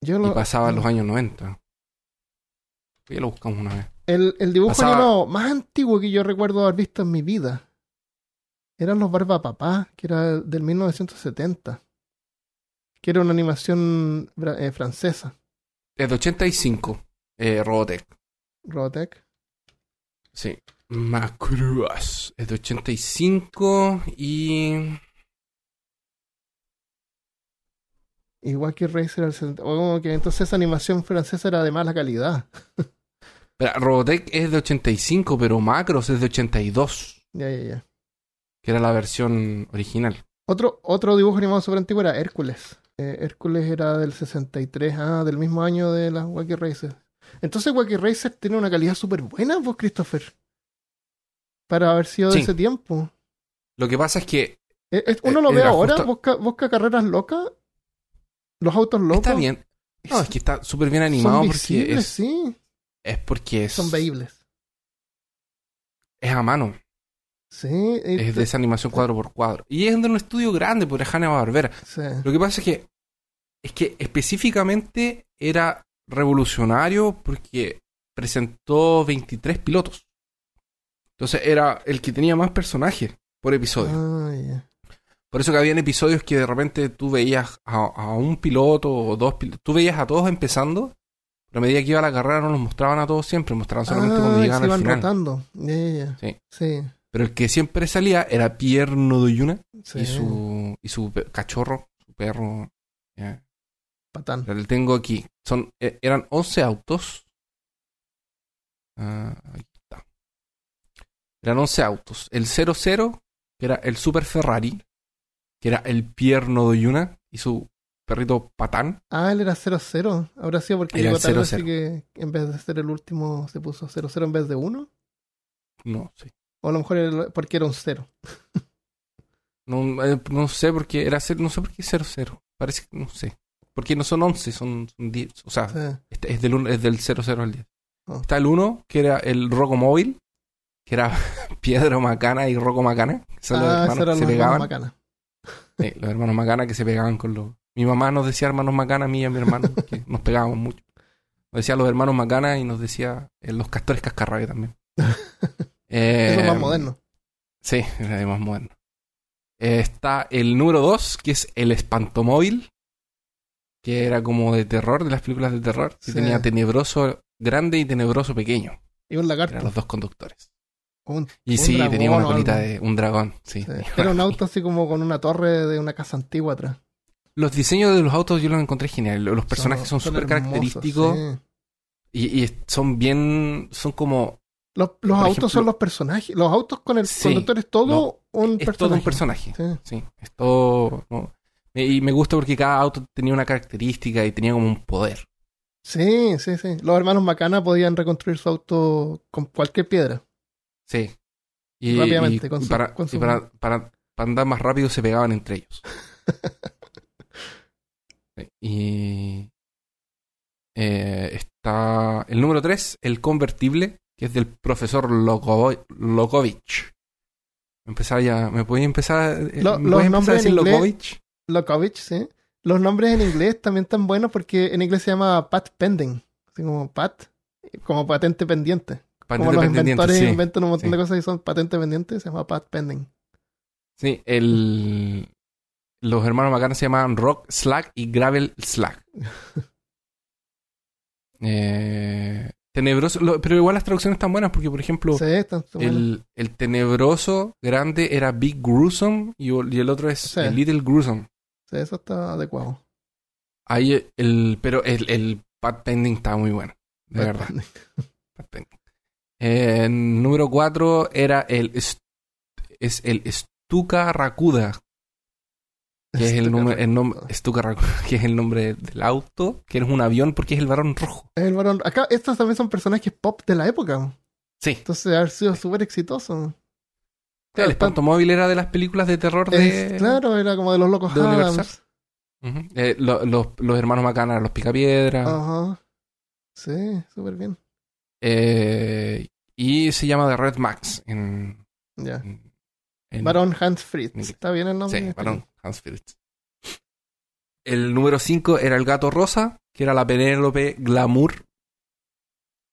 Yo Y lo- pasaba en los años 90. Ya lo buscamos una vez. El, el dibujo Pasaba- animado más antiguo que yo recuerdo haber visto en mi vida eran los Barba Papá, que era del 1970. Que era una animación eh, francesa, Es de 85, eh, Robotech. Robotech. Sí. Macruas. Es de 85 y... Y Wacky Racer era el 70. O como que entonces esa animación francesa era de mala calidad. Espera, Robotech es de 85, pero Macros es de 82, Ya, ya, ya. que era la versión original. Otro, otro dibujo animado súper antiguo era Hércules. Eh, Hércules era del 63, ah, del mismo año de las Wacky Racer. Entonces Wacky Racer tiene una calidad súper buena, vos, Christopher. Para haber sido de Sí. ese tiempo. Lo que pasa es que Eh, uno Eh, lo ve ahora, busca carreras locas, los autos locos. está bien. No, es que está súper bien animado son porque es, sí, es porque es, son veíbles. es a mano. Sí, Es te- de esa animación cuadro por cuadro. Y es de un estudio grande, por Hanna Barbera. sí. Lo que pasa es que es que específicamente era revolucionario porque presentó 23 pilotos. Entonces era el que tenía más personajes por episodio. Ah, ya. Por eso que habían episodios que de repente tú veías a, a un piloto o dos pilotos. Tú veías a todos empezando, pero a medida que iba la carrera no los mostraban a todos siempre, mostraban solamente Ah, cuando llegaban se al iban final. rotando. Sí. Sí, Pero el que siempre salía era Pierre Nodoyuna sí. y su y su cachorro, su perro. Patán. Pero le tengo aquí. Son, eh, eran 11 autos. Ah, ahí está. Eran 11 autos. El 00, que era el Super Ferrari, que era el Pierre Nodoyuna y su perrito Patán. Ah, él era 0-0. Habrá sido porque Era llegó tarde, 0-0. así que en vez de ser el último se puso 0-0 en vez de 1. No sé. O a lo mejor era porque era un 0. No, eh, no sé por qué era cero, no sé por qué 00. Parece que no sé. Porque no son 11, son, son 10. O sea, Sí. este es del, uno- es del 00 al 10. Oh. Está el 1, que era el Roco Móvil, que era Piedro Macana y Rocco Macana. Que son los Ah, hermanos que se pegaban. Macana. Sí, los hermanos Macana que se pegaban con los. Mi mamá nos decía hermanos Macana, a mí y a mi hermano, que nos pegábamos mucho. Nos decía los hermanos Macana y nos decía eh, los castores cascarrabia también. Eh, Eso es más moderno. Sí, de más moderno. Eh, está el número 2, que es el espantomóvil, que era como de terror, de las películas de terror. que Sí. tenía tenebroso grande y tenebroso pequeño. Y un lagarto. Eran los dos conductores. Un- Y un sí, dragón tenía una colita de un dragón. Sí. Sí. Era un auto así como con una torre de una casa antigua atrás. Los diseños de los autos yo los encontré genial. Los personajes son súper característicos sí. y, y son bien. Son como. Los, autos ejemplo- son los personajes. Los autos con el Sí, conductor es todo no, un Es personaje. todo un personaje. Sí. Sí, es todo. ¿no? Y me gusta porque cada auto tenía una característica y tenía como un poder. sí, sí, sí. Los hermanos Macana podían reconstruir su auto con cualquier piedra. Sí. Y, Rápidamente, y- con su- para, con y para, para- para andar más rápido se pegaban entre ellos. Sí, y eh, está el número 3, el convertible, que es del profesor Lokovich. Empezar ya, ¿me podía empezar? eh, Lo- ¿me los a nombres decir en inglés-? Lokovich, sí. Los nombres en inglés también están buenos porque en inglés se llama Pat Pending. Así como Pat, como patente pendiente. Patente como los pendiente, inventores sí. inventan un montón sí. de cosas y son patente pendientes, se llama Pat Pending. Sí, el, los hermanos Macana se llamaban Rock Slack y Gravel Slack. Eh, tenebroso, lo- pero igual las traducciones están buenas porque, por ejemplo, Sí, están están buenos. el, el tenebroso grande era Big Gruesome y, y el otro es el Little Gruesome. Sí, eso está adecuado. Ahí el, pero el, el Pat Pending estaba muy bueno, de Pat verdad. Pending. Pat Pending. Eh, número 4 era el es el Stuka Rakuda, que es el nombre, el nombre Stuka Rakuda, que es el nombre del auto, que es un avión porque es el varón rojo. Es el varón. Acá, estos también son personajes pop de la época. Sí. Entonces, haber sido súper exitoso. el espantomóvil era de las películas de terror de. Es- claro, era como de los locos de Universal. Adams. Eh, lo- los, los hermanos Macana los Picapiedra. Ajá. Sí, súper bien. Eh, y se llama The Red Max en. Ya. Varón Hans Fritz. ¿Está bien el nombre? Sí, varón Hans Fritz. El número 5 era el gato rosa, que era la Penélope Glamour.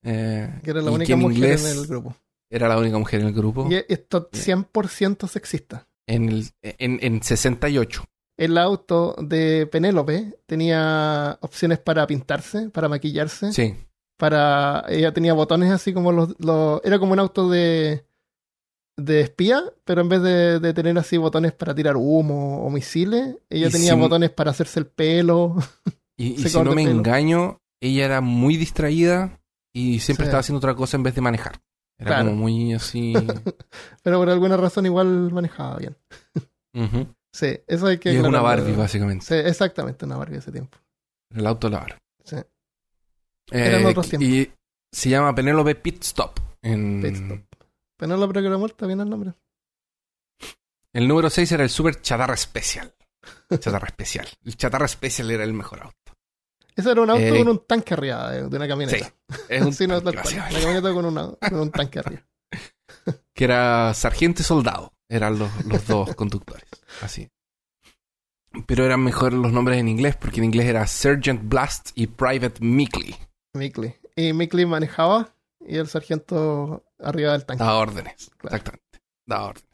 Eh, Que era la única mujer inglés en el grupo. Era la única mujer en el grupo. Y esto 100% sexista. En, el, en, en 68. El auto de Penélope tenía opciones para pintarse, para maquillarse, Sí. Para ella tenía botones así como los, los- era como un auto de de espía, pero en vez de, de tener así botones para tirar humo o misiles, ella tenía si- botones para hacerse el pelo. Y, si no me pelo. engaño, ella era muy distraída y siempre Sí. estaba haciendo otra cosa en vez de manejar. Era Claro. como muy así. pero por alguna razón igual manejaba bien. Sí, eso hay que Y es una. Barbie, básicamente. Sí, exactamente, una Barbie ese tiempo. El auto la Barbie. Sí. Eran otros y- tiempos. Y se llama Penélope Pit Stop. En... Pit Stop. Penélope que era muerta, bien el nombre. El número 6 era el Super Chatarra Special. Chatarra Especial. El Chatarra Special era el mejor auto. Ese era un auto Eh, con un tanque arriba de, una camioneta. Sí. Es un Sí, no, tanque, cual. Una camioneta con, una- con un tanque arriba. que era sargento y soldado. Eran los, los dos conductores. Así. Pero eran mejor los nombres en inglés, porque en inglés era Sergeant Blast y Private Mickley. Mickley. Y Mickley manejaba y el sargento arriba del tanque. Daba órdenes. Claro. Exactamente. Daba órdenes.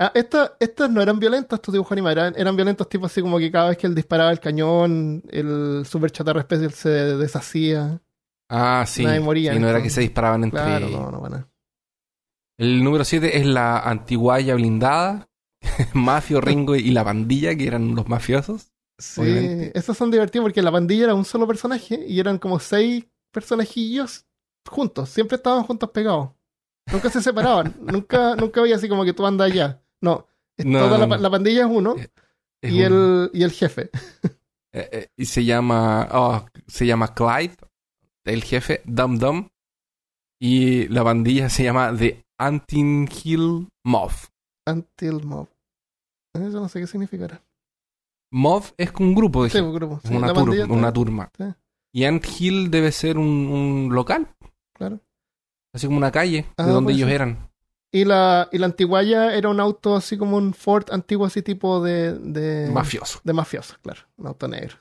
Ah, esta- estas no eran violentas, estos dibujos animados. Eran, eran violentos tipo así como que cada vez que él disparaba el cañón, el super chatarra especial se deshacía. Ah, sí. Nadie moría Y no era que se disparaban entre. Claro, no, no a. El número 7 es la antiguaya blindada. Mafio, Ringo y la pandilla, que eran los mafiosos. Sí, Obviamente. estos son divertidos porque la pandilla era un solo personaje y eran como seis personajillos juntos. Siempre estaban juntos pegados. Nunca se separaban. nunca, nunca había así como que tú andas allá. No. toda la, la pandilla es uno Es y, el, y el jefe. eh, eh, y se llama. oh, se llama Clyde, el jefe, Dum Dum. Y la pandilla se llama The Antin Hill Mob. Until Mob. Eso no sé qué significará. Mob es un grupo, Sí, dije. pues, grupo. Sí, una, tur- una turma. Sí. Y Ant Hill debe ser un, un local, Claro. así como una calle Ah, de donde puede ellos eran. Y la, y la antiguaya era un auto así como un Ford antiguo, así tipo de. de Mafioso. De mafiosos, claro. Un auto negro.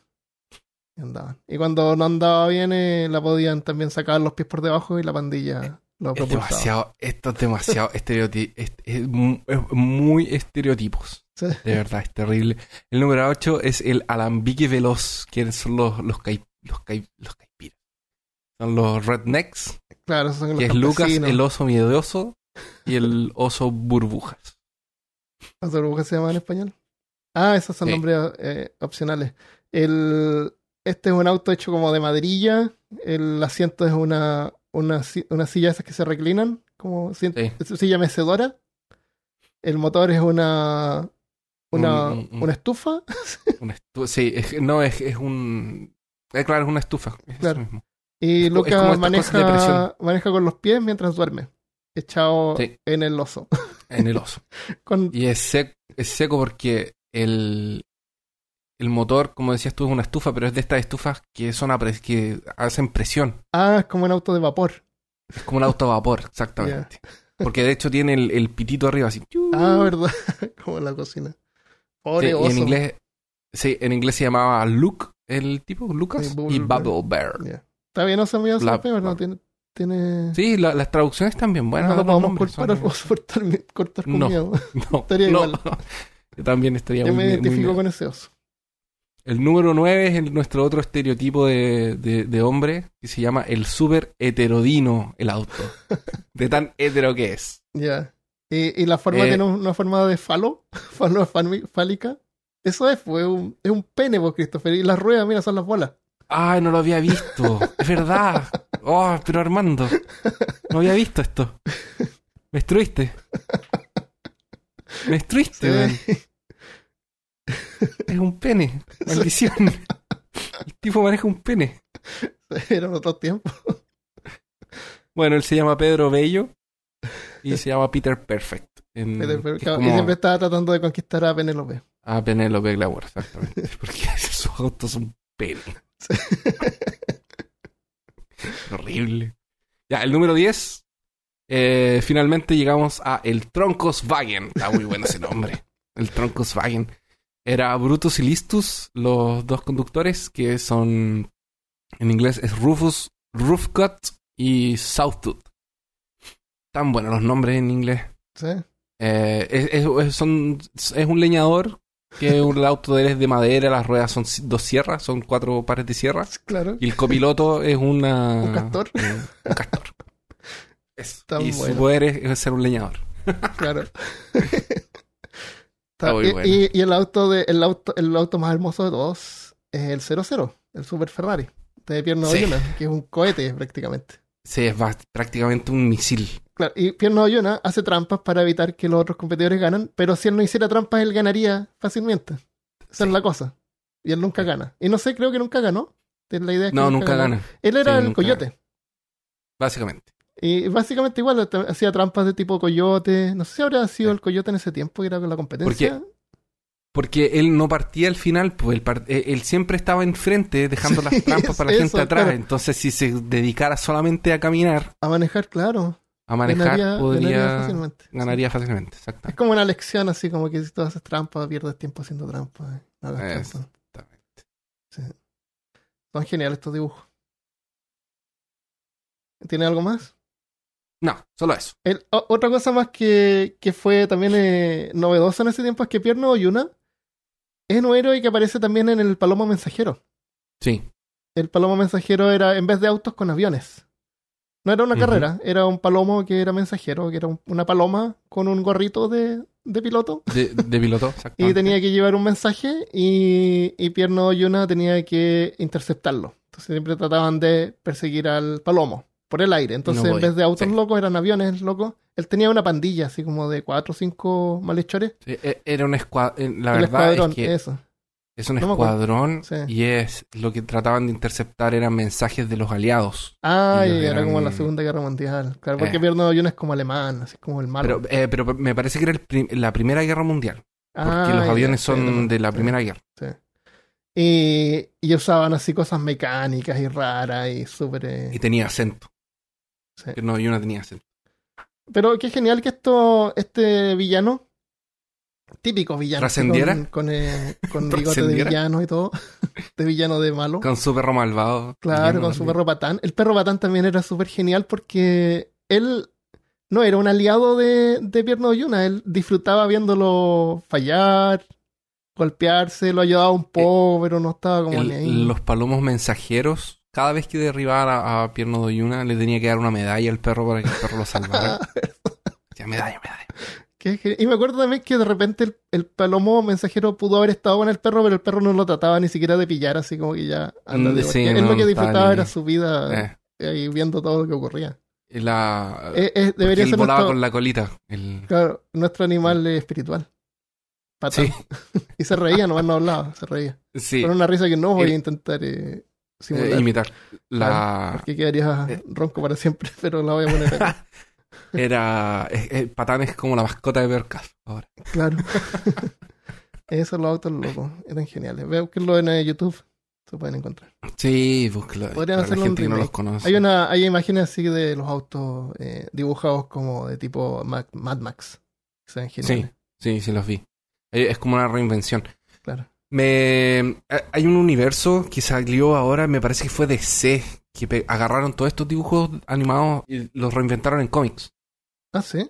Y andaban. Y cuando no andaba bien, eh, la podían también sacar los pies por debajo y la pandilla lo Es propulsaba. demasiado, esto es demasiado estereotipo. Es, es muy estereotipos. Sí. De verdad, es terrible. El número 8 es el alambique veloz, que son los, los, cai- los, cai- los caipiras. Son los rednecks, Claro, esos son los que es Lucas, el oso miedoso y el oso burbujas. ¿Los burbujas se llaman en español? Ah, esos son Sí. nombres eh, opcionales. El, este es un auto hecho como de madrilla. El asiento es una, una, una silla esas que se reclinan, como si- Sí. silla mecedora. El motor es una, una, Un- un- una estufa. Una estu- sí, es, no, es, es un... eh, claro, es una estufa. es eso Claro. mismo. Y Lucas de maneja, maneja con los pies mientras duerme. Echado Sí. en el oso. En el oso. Con, Y es, sec- es seco porque el, el motor, como decías tú, es una estufa, pero es de estas estufas que son que hacen presión. ah, es como un auto de vapor. Es como un auto a vapor, exactamente. Porque de hecho tiene el, el pitito arriba así. Ah, verdad. como en la cocina. Pobre Sí, y oso. en inglés, sí, en inglés se llamaba Luke, el tipo, Lucas, Sí, y Bubble Bubble Bear. Ya. Está bien, oso mío, La- pero no tiene. tiene... Sí, la- las traducciones están bien buenas. no los podemos por estar- cortar con No. miedo. No, Estaría no. igual. Yo también estaría Yo muy, me identifico con ese oso. El número 9 es el- nuestro otro estereotipo de, de- de hombre, que se llama el súper heterodino, el auto. de tan hetero que es. Ya. Y, y la forma Eh, tiene una forma de falo, falo fálica. Eso es, fue un, es un pene, vos, Christopher. Y las ruedas, mira, son las bolas. Ay, no lo había visto. Es verdad. Oh, pero Armando, no había visto esto. Me destruiste. Me destruiste. Sí. Es un pene. Maldición. El tipo maneja un pene. Eran otros tiempos. Bueno, él se llama Pedro Bello y se llama Peter Perfect. en- Peter Perfect. como Y siempre estaba tratando de conquistar a Penélope. a Penélope Glauber, exactamente. Porque esos autos son pene. Horrible. Ya, el número 10. eh, finalmente llegamos a el Troncoswagen. Está muy bueno ese nombre. El Troncoswagen. Era Brutus y Listus, los dos conductores, que son. En inglés es Rufus, Roofcut y Southtooth. Tan buenos los nombres en inglés. ¿Sí? Eh, es, es- es- son, es un leñador que un auto de él es de madera, las ruedas son dos sierras, son cuatro pares de sierras. Claro. Y el copiloto es una... Un castor. eh, un castor. Eso. Tan y su bueno. poder es, es ser un leñador. Claro. Está muy y, bueno. y- y el auto de el auto el auto más hermoso de todos es el 00, el Super Ferrari de Pierno Sí. Oyuna, que es un cohete prácticamente. Sí, es prácticamente un misil. Claro, y Pierno Oyuna hace trampas para evitar que los otros competidores ganan, pero si él no hiciera trampas él ganaría fácilmente. Esa es la cosa. Y él nunca gana. Y no sé, creo que nunca ganó. La idea es que No, nunca gana, Él era Sí, el coyote. básicamente. Y básicamente igual te- hacía trampas de tipo coyote. No sé si habrá sido Sí. el coyote en ese tiempo, que era con la competencia. Porque él no partía al final, pues él, part- eh, él siempre estaba enfrente dejando Sí, las trampas para la eso, gente atrás. claro. Entonces, si se dedicara solamente a caminar, A manejar, claro. A manejar, ganaría, podría... ganaría fácilmente. Ganaría fácilmente, Es como una lección así, como que si tú haces trampa, pierdes tiempo haciendo trampa. eh. Exactamente. Son geniales estos dibujos. ¿Tiene algo más? No, solo eso. El- o- otra cosa más que, que fue también eh, novedosa en ese tiempo es que Pierno Oyuna es un héroe que aparece también en el Palomo Mensajero. Sí, El Palomo Mensajero era en vez de autos con aviones. No era una carrera, era un palomo que era mensajero, que era un- una paloma con un gorrito de, de piloto. de, de piloto, Y exactamente. tenía que llevar un mensaje y, y Pierno Yuna tenía que interceptarlo. Entonces siempre trataban de perseguir al palomo por el aire. Entonces No en vez de autos sí. locos eran aviones locos. Él tenía una pandilla así como de cuatro o cinco malhechores. Sí, e- Era un escuadrón. La el verdad escuadrón, es que eso. Es un no escuadrón Sí. y es lo que trataban de interceptar eran mensajes de los aliados. Ah, y era eran- como la Segunda Guerra Mundial. Claro, porque Eh. Pierno Yuna es como alemán, así como el malo. Pero, eh, pero me parece que era el prim- la Primera Guerra Mundial. Porque Ah, los ya, aviones sí, son de la sí, Primera Guerra. sí. Y, y usaban así cosas mecánicas y raras y súper... eh, Y tenía acento. no, yo no tenía acento. Pero qué genial que esto, este villano, típico villano, así ¿Trascendiera? con, con, eh, con bigote de villano y todo, de villano de malo. Con su perro malvado. Claro, con su perro patán. El perro patán también era súper genial porque él no era un aliado de, de Pierno Yuna, él disfrutaba viéndolo fallar, golpearse, lo ayudaba un poco, pero no estaba como El- ni ahí. los palomos mensajeros, cada vez que derribaban a, a Pierno Doyuna, le tenía que dar una medalla al perro para que el perro lo salvara. Ya, medalla, medalla. Y me acuerdo también que de repente el, el palomo mensajero pudo haber estado con el perro, pero el perro no lo trataba ni siquiera de pillar, así como que ya. ándate, Mm, sí, porque él no, lo que no disfrutaba era su vida Eh, ahí viendo todo lo que ocurría. la, Eh, eh, debería él ser volaba nuestro, con la colita. El- claro, nuestro animal espiritual. Patán. Sí, Y se reía, nomás no hablaba, se reía. sí. Con una risa que no voy Eh, a intentar eh, imitar. Claro, La, porque quedaría ronco para siempre, pero la voy a poner. era. eh, eh, Patán es como la mascota de Percaf ahora. Claro. Esos los autos locos eran geniales. Veo que lo en eh, YouTube se pueden encontrar. Sí, búscalo. Podrían Para la hacerlo gente un no los conoce. Hay una, hay imágenes así de los autos eh, dibujados como de tipo Mac- Mad Max. Se ven geniales. Sí, sí, los vi. Eh, Es como una reinvención. Claro. Me eh, hay un universo que salió ahora, me parece que fue de C, que agarraron todos estos dibujos animados y los reinventaron en cómics. Ah, sí.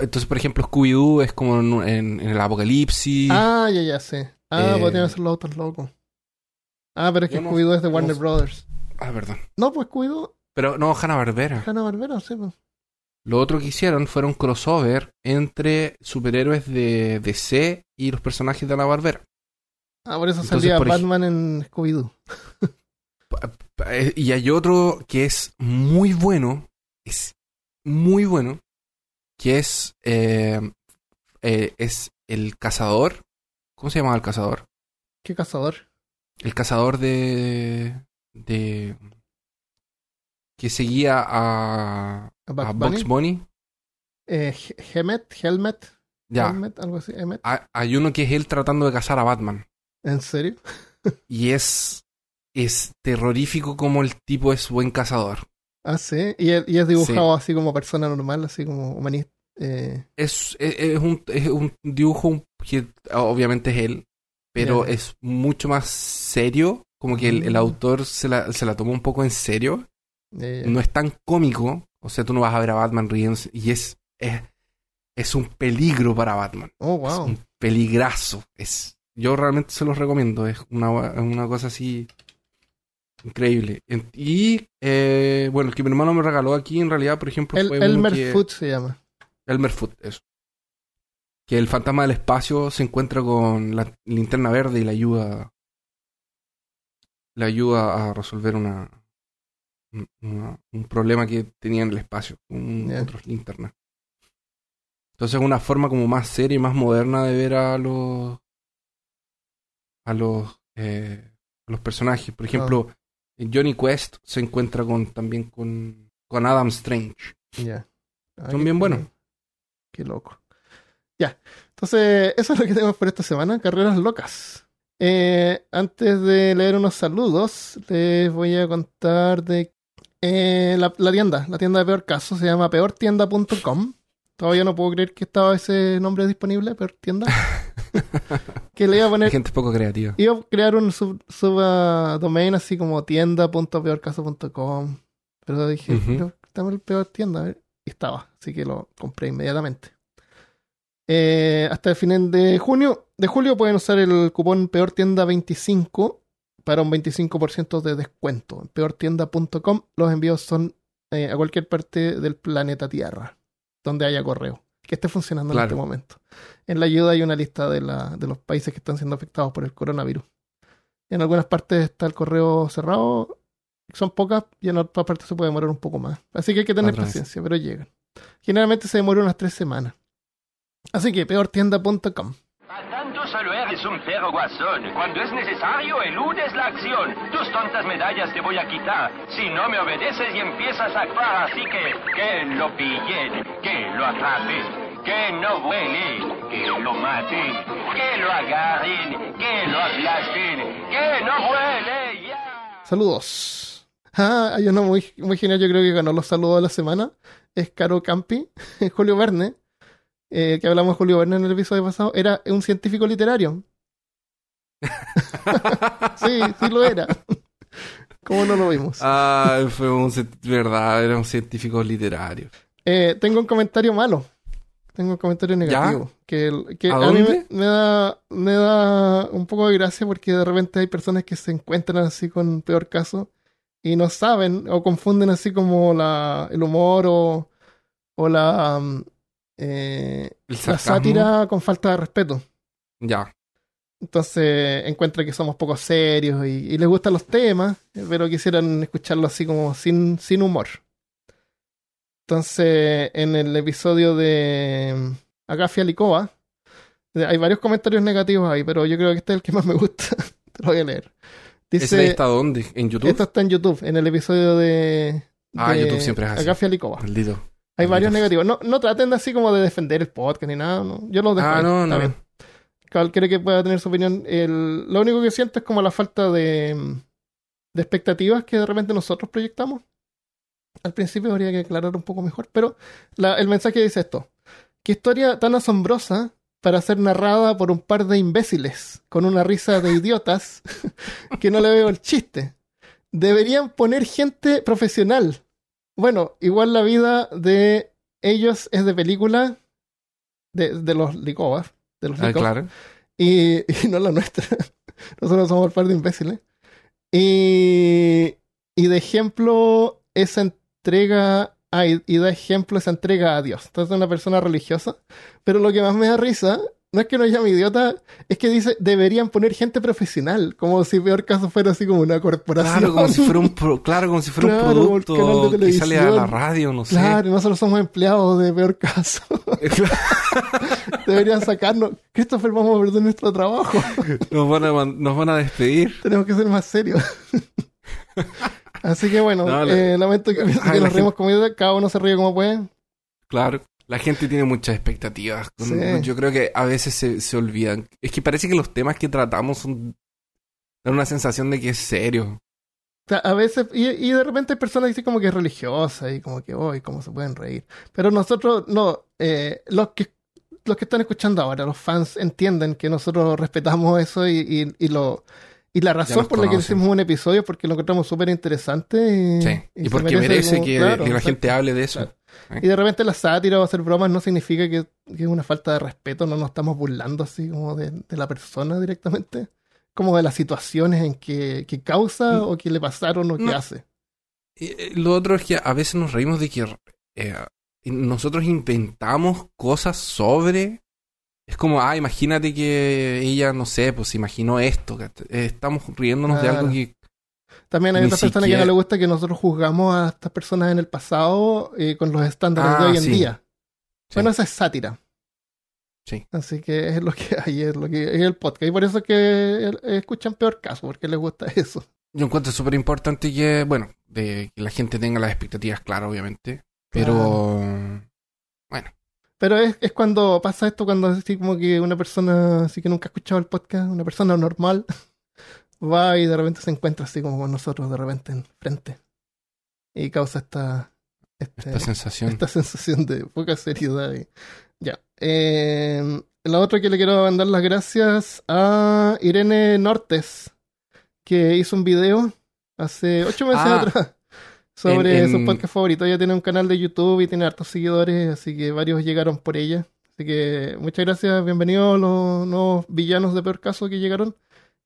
Entonces, por ejemplo, Scooby-Doo es como en, en- en el apocalipsis. Ah, ya, ya sé. Ah, Eh, podrían ser los autos locos. Ah, pero es que no- Scooby-Doo es de no Warner sé. Brothers. Ah, perdón. No, pues Scooby-Doo, Pero no, Hanna-Barbera. Hanna-Barbera, sí. Pues. Lo otro que hicieron fueron crossover entre superhéroes de DC y los personajes de Hanna-Barbera. Ah, por eso Entonces, salía por Batman en Scooby-Doo. Eh, Y hay otro que es muy bueno, es muy bueno, que es, eh, eh, es el cazador. ¿Cómo se llama el cazador? ¿Qué cazador? El cazador de... de que seguía a, ¿A Bugs a Bunny? Bugs Bunny. Eh, Hemet, Helmet, Ya, Helmet, algo así. Hemet. ha- hay uno que es él tratando de cazar a Batman. ¿En serio? Y es, es terrorífico como el tipo es buen cazador. Ah, sí. Y, y es dibujado así como persona normal, así como humanista. Eh, Es, es, es un, es un dibujo que obviamente es él, pero Ya. es mucho más serio. Como que el, el Mm. autor se la, se la tomó un poco en serio. eh, No es tan cómico. O sea, tú no vas a ver a Batman riéndose. Y es, es, es un peligro para Batman. Oh, Es wow. un peligrazo. Es, yo realmente se los recomiendo. Es una, una cosa así increíble. Y eh, bueno, el que mi hermano me regaló aquí en realidad, por ejemplo, El, fue uno Elmer que- Foot se llama. Elmer Foot, eso. Que el fantasma del espacio se encuentra con la linterna verde y le ayuda. Le ayuda a resolver una, una- un problema que tenía en el espacio con otros linternas. Entonces es una forma como más seria y más moderna de ver a los a los eh, a los personajes. Por ejemplo, en Johnny Quest se encuentra con también con, con Adam Strange. Ya. Ah, Son bien buenos. Qué loco. Ya. Entonces, eso es lo que tenemos por esta semana. Carreras locas. Eh, antes de leer unos saludos, les voy a contar de eh, la, la tienda. La tienda de peor caso se llama peortienda.com. Todavía no puedo creer que estaba ese nombre disponible, peor tienda. que le iba a poner gente poco creativa. Iba a crear un sub, subdomain así como tienda.peorcaso.com. Pero dije, Ujú. pero dame el peor tienda. a ver. Y estaba, así que lo compré inmediatamente. Eh, hasta el final de junio, de julio pueden usar el cupón peor tienda 25 para un 25% de descuento. En peortienda.com los envíos son eh, a cualquier parte del planeta Tierra, donde haya correo, que esté funcionando en este momento. En la ayuda hay una lista de, la, de los países que están siendo afectados por el coronavirus. En algunas partes está el correo cerrado, son pocas, y en otras partes se puede demorar un poco más. Así que hay que tener Otra vez. paciencia, pero llegan. Generalmente se demora unas tres semanas. Así que peortienda.com. A tanto solo eres un perro guasón. Cuando es necesario, eludes la acción. Tus tontas medallas te voy a quitar. Si no me obedeces y empiezas a actuar así que... Que lo pillen, que lo atrapen, que no vuele, que lo maten, que lo agarren, que lo aplasten, que no vuele, ya. Saludos. Ah, hay uno muy, muy genial, yo creo que ganó los saludos de la semana. Es Caro Campi, Julio Verne, eh, que hablamos de Julio Verne en el episodio pasado. Era un científico literario. sí, sí lo era. ¿Cómo no lo vimos? Ah, fue un verdad, era un científico literario. Eh, tengo un comentario malo. Tengo un comentario negativo. Que, el- que ¿A a, mí me, da, me da un poco de gracia porque de repente hay personas que se encuentran así con peor caso y no saben o confunden así como la, el humor o, o la, mm, eh, la sátira con falta de respeto. Ya. Entonces encuentra que somos poco serios y, y les gustan los temas, pero quisieran escucharlo así como sin, sin humor. Entonces, en el episodio de mm, Agafia Licova, eh, hay varios comentarios negativos ahí, pero yo creo que este es el que más me gusta. Te lo voy a leer. ¿Ese de Dice, está dónde? ¿En YouTube? esto está en YouTube, en el episodio de, Ah, de YouTube siempre es así. Agafia Licova. Maldito. Hay Maldito. varios negativos. No, no traten de así como de defender el podcast ni nada. no. Yo los dejo. Ah, no, no. cualquiera que pueda tener su opinión. El- lo único que siento es como la falta de, de expectativas que de repente nosotros proyectamos. Al principio habría que aclarar un poco mejor, pero la- el mensaje dice esto. Qué historia tan asombrosa para ser narrada por un par de imbéciles con una risa de idiotas que no le veo el chiste. Deberían poner gente profesional. Bueno, igual la vida de ellos es de película de, de los Licovas, de los Ah, Licov, claro. y, y no la nuestra. Nosotros somos un par de imbéciles. Y, y de ejemplo, esa entrega, y, da ejemplo esa entrega a Dios. Entonces, es una persona religiosa. Pero lo que más me da risa no es que nos llame idiota, es que dice deberían poner gente profesional, como si peor caso fuera así como una corporación. Claro, como si fuera un, pro- claro, como si fuera Claro, un producto que sale a la radio, no sé. Claro, nosotros somos empleados de peor caso. Deberían sacarnos. Christopher, vamos a perder nuestro trabajo. nos, van a, nos van a despedir. Tenemos que ser más serios. Así que bueno, No, la- eh, lamento que, Ay, que la nos reímos como idiotas, cada uno se ríe como puede. Claro. La gente tiene muchas expectativas. Sí. Yo creo que a veces se, se olvidan. Es que parece que los temas que tratamos son... Dan una sensación de que es serio. O sea, a veces, y, y de repente hay personas que dicen como que es religiosa y como que, hoy cómo se pueden reír. Pero nosotros, no, eh, los que los que están escuchando ahora, los fans, entienden que nosotros respetamos eso y, y, y lo y la razón por la que hicimos un episodio es porque lo encontramos súper interesante y, Sí. Y, porque merece, como- que, claro, que la gente hable de eso. Claro. Y de repente la sátira o hacer bromas no significa que, que es una falta de respeto, no nos estamos burlando así como de, de la persona directamente, como de las situaciones en que, que causa o que le pasaron o que Mm. No. hace. Y, eh, lo otro es que a veces nos reímos de que eh, nosotros inventamos cosas sobre. Es como, ah, imagínate que ella, no sé, pues imaginó esto. que- Estamos riéndonos de algo que. También hay otras personas que siquiera- no les gusta que nosotros juzgamos a estas personas en el pasado eh, con los estándares Ah, de hoy en sí. día. Sí. Bueno, esa es sátira. Sí. Así que es lo que hay, es lo que es el podcast. Y por eso es que escuchan peor caso, porque les gusta eso. Yo encuentro súper importante que, bueno, de que la gente tenga las expectativas claras, obviamente. Pero. Bueno, Pero es, es cuando pasa esto, cuando así como que una persona así que nunca ha escuchado el podcast, una persona normal, va y de repente se encuentra así como con nosotros de repente enfrente. Y causa esta, este- esta sensación. esta sensación de poca seriedad. y- ya. Eh, la otra que le quiero mandar las gracias a Irene Nortes, que hizo un video hace ocho meses Ah, atrás sobre en- en- su podcast favorito. Ella tiene un canal de YouTube y tiene hartos seguidores, así que varios llegaron por ella. Así que muchas gracias, bienvenidos los nuevos villanos de peor caso que llegaron.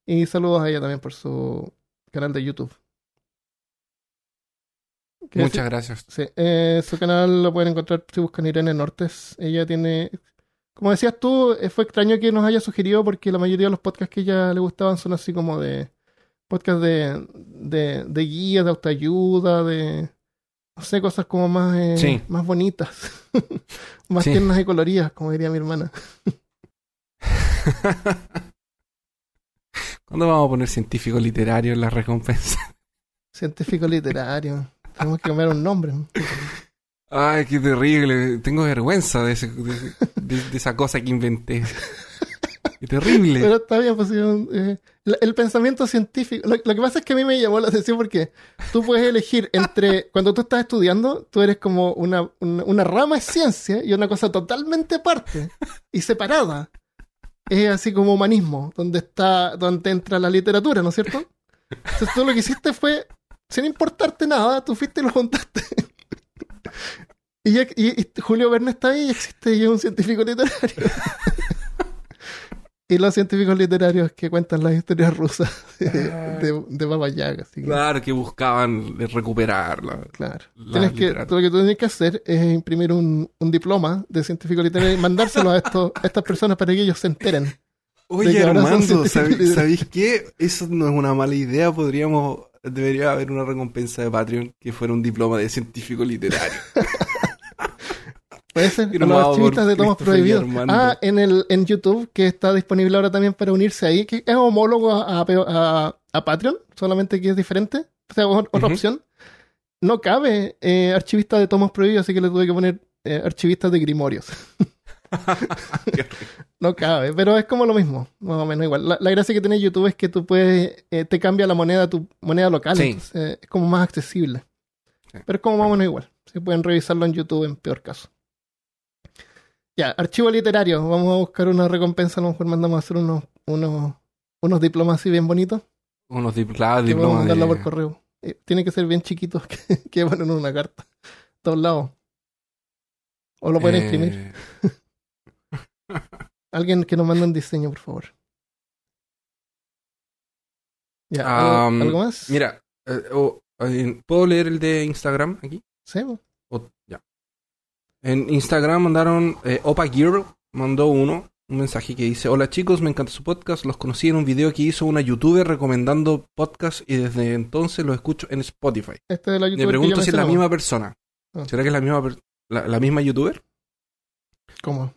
Y saludos a ella también por su canal de YouTube. ¿Qué Muchas gracias. Sí, eh, su canal lo pueden encontrar si buscan Irene Nortes. Ella tiene, como decías tú, eh, fue extraño que nos haya sugerido porque la mayoría de los podcasts que a ella le gustaban son así como de podcasts de, de, de guías, de autoayuda, de, no sé, cosas como más, eh, Sí. más bonitas, más Sí. tiernas y coloridas, como diría mi hermana. ¿Cuándo vamos a poner científico literario en la recompensa? Científico literario. Tenemos que cambiar un nombre. Ay, qué terrible. Tengo vergüenza de, ese- de, de- de esa cosa que inventé. Qué terrible. Pero está bien, pues, eh, el, pensamiento científico. Lo, que pasa es que a mí me llamó la atención porque tú puedes elegir entre. Cuando tú estás estudiando, tú eres como una, una, rama es ciencia y una cosa totalmente aparte y separada. Es así como humanismo, donde está, donde entra la literatura, ¿no es cierto? Entonces tú lo que hiciste fue, sin importarte nada, tú fuiste y lo juntaste. Y, y- y Julio Verne está ahí y existe y es un científico literario. Y los científicos literarios que cuentan las historias rusas de, de, de Baba Yaga. Así que, Claro, que buscaban recuperarla. claro. la Tienes que, lo que tú tienes que hacer es imprimir un, un diploma de científico literario y mandárselo a, estos, a estas personas para que ellos se enteren. Oye, Armando, ¿sabéis. ¿sabéis qué? Eso no es una mala idea. Podríamos. Debería haber una recompensa de Patreon que fuera un diploma de científico literario. Puede ser. A Firmado los archivistas de tomos prohibidos. Ah, en, el, en YouTube, que está disponible ahora también para unirse ahí, que es homólogo a, a, a Patreon, solamente que es diferente. O sea, otra opción. No cabe eh, archivista de tomos prohibidos, así que le tuve que poner eh, archivistas de grimorios. no cabe, pero es como lo mismo, más o menos igual. La, la gracia que tiene YouTube es que tú puedes, eh, te cambia la moneda tu moneda local, Sí. entonces eh, es como más accesible. Sí. Pero es como más o menos igual. Se pueden revisarlo en YouTube en peor caso. Ya, archivo literario. Vamos a buscar una recompensa. A lo mejor mandamos a hacer unos, unos, unos diplomas así bien bonitos. Unos dip- claro, Que podemos diplomas mandarla de- por correo. Eh, tiene que ser bien chiquitos que, que ponen en una carta. Todos lados. O lo pueden eh, imprimir. Alguien que nos mande un diseño, por favor. Ya, ¿algo, más? Mira, eh, o- eh, ¿puedo leer el de Instagram aquí? Sí. En Instagram mandaron, eh, Opa Girl mandó uno, un mensaje que dice, hola chicos, me encanta su podcast, los conocí en un video que hizo una youtuber recomendando podcast y desde entonces los escucho en Spotify. Este de la Me youtuber que pregunto si es la misma persona. Ah. ¿Será que es la misma, la, la misma youtuber? ¿Cómo?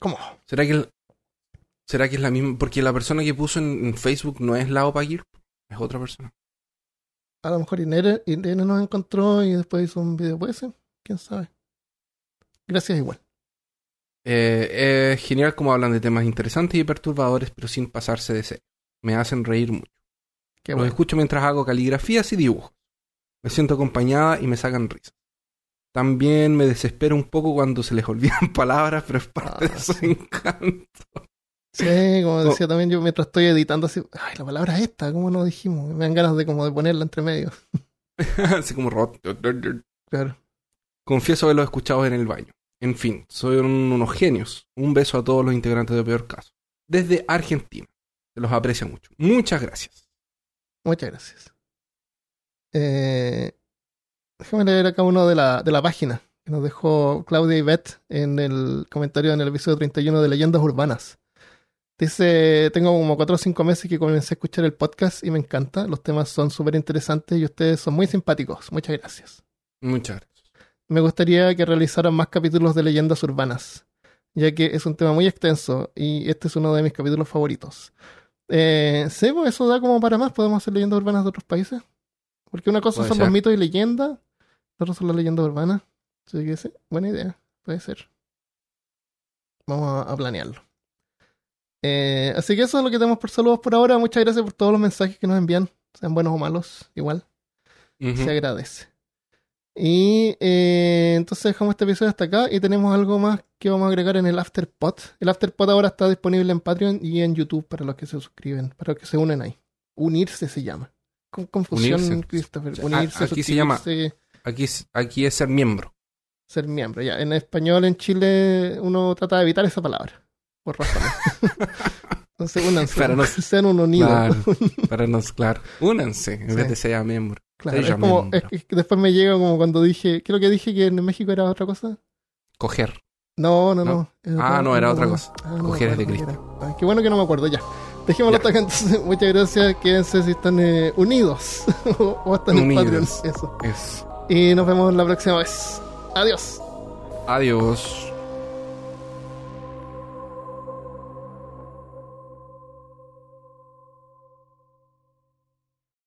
¿Cómo? ¿Será que, el- ¿Será que es la misma? Porque la persona que puso en, en Facebook no es la Opa Girl, es otra persona. A lo mejor Irene, Irene nos encontró y después hizo un video. ¿Puede ser? ¿Quién sabe? Gracias igual. Eh, es genial como hablan de temas interesantes y perturbadores, pero sin pasarse de serio. Me hacen reír mucho. Qué Los bueno. escucho mientras hago caligrafías y dibujos. Me siento acompañada y me sacan risa. También me desespero un poco cuando se les olvidan palabras, pero es parte Ah, de su sí. encanto. Sí, como decía también yo mientras estoy editando así, ay, la palabra es esta, ¿cómo no dijimos? Me dan ganas de como de ponerla entre medio. Así como robot. Claro. Confieso haberlo escuchado en el baño. En fin, soy un- unos genios. Un beso a todos los integrantes de Peor Caso. Desde Argentina. Se los aprecia mucho. Muchas gracias. Muchas gracias. Eh, déjame leer acá uno de la, de la página que nos dejó Claudia Ivette en el comentario en el episodio 31 de Leyendas Urbanas. Dice, tengo como 4 o 5 meses que comencé a escuchar el podcast y me encanta. Los temas son súper interesantes y ustedes son muy simpáticos. Muchas gracias. Muchas gracias. Me gustaría que realizaran más capítulos de leyendas urbanas, ya que es un tema muy extenso y este es uno de mis capítulos favoritos. Eh, sí, pues eso da como para más. Podemos hacer leyendas urbanas de otros países. Porque una cosa Puede son ser. los mitos y leyendas, otra son las leyendas urbanas. Así que sí, buena idea. Puede ser. Vamos a, a planearlo. Eh, así que eso es lo que tenemos por saludos por ahora. Muchas gracias por todos los mensajes que nos envían, sean buenos o malos, igual se agradece. Y eh, entonces dejamos este episodio hasta acá y tenemos algo más que vamos a agregar en el Afterpod. El Afterpod ahora está disponible en Patreon y en YouTube para los que se suscriben, para los que se unen ahí. Unirse se llama. Con confusión, Unirse. Christopher. Unirse, aquí se llama- Aquí, es- aquí es ser miembro. ser miembro. Ya, en español en Chile uno trata de evitar esa palabra. Por razones. Entonces únanse. Para no- sean un unido. Claro. Para nos, claro. Únanse en Sí. vez de ser miembro. Claro, es como, es que después me llega como cuando dije, creo que dije que en México era otra cosa. Coger. No, no, ¿No? no. Ah, no, era otra cosa. Ah, no Coger es de Cristo. qué. Ah, qué bueno que no me acuerdo, ya. Dejémoslo hasta acá entonces. Muchas gracias. Quédense si están eh, unidos o, o están en Patreon. Unidos. Eso. Es. Y nos vemos la próxima vez. Adiós. Adiós.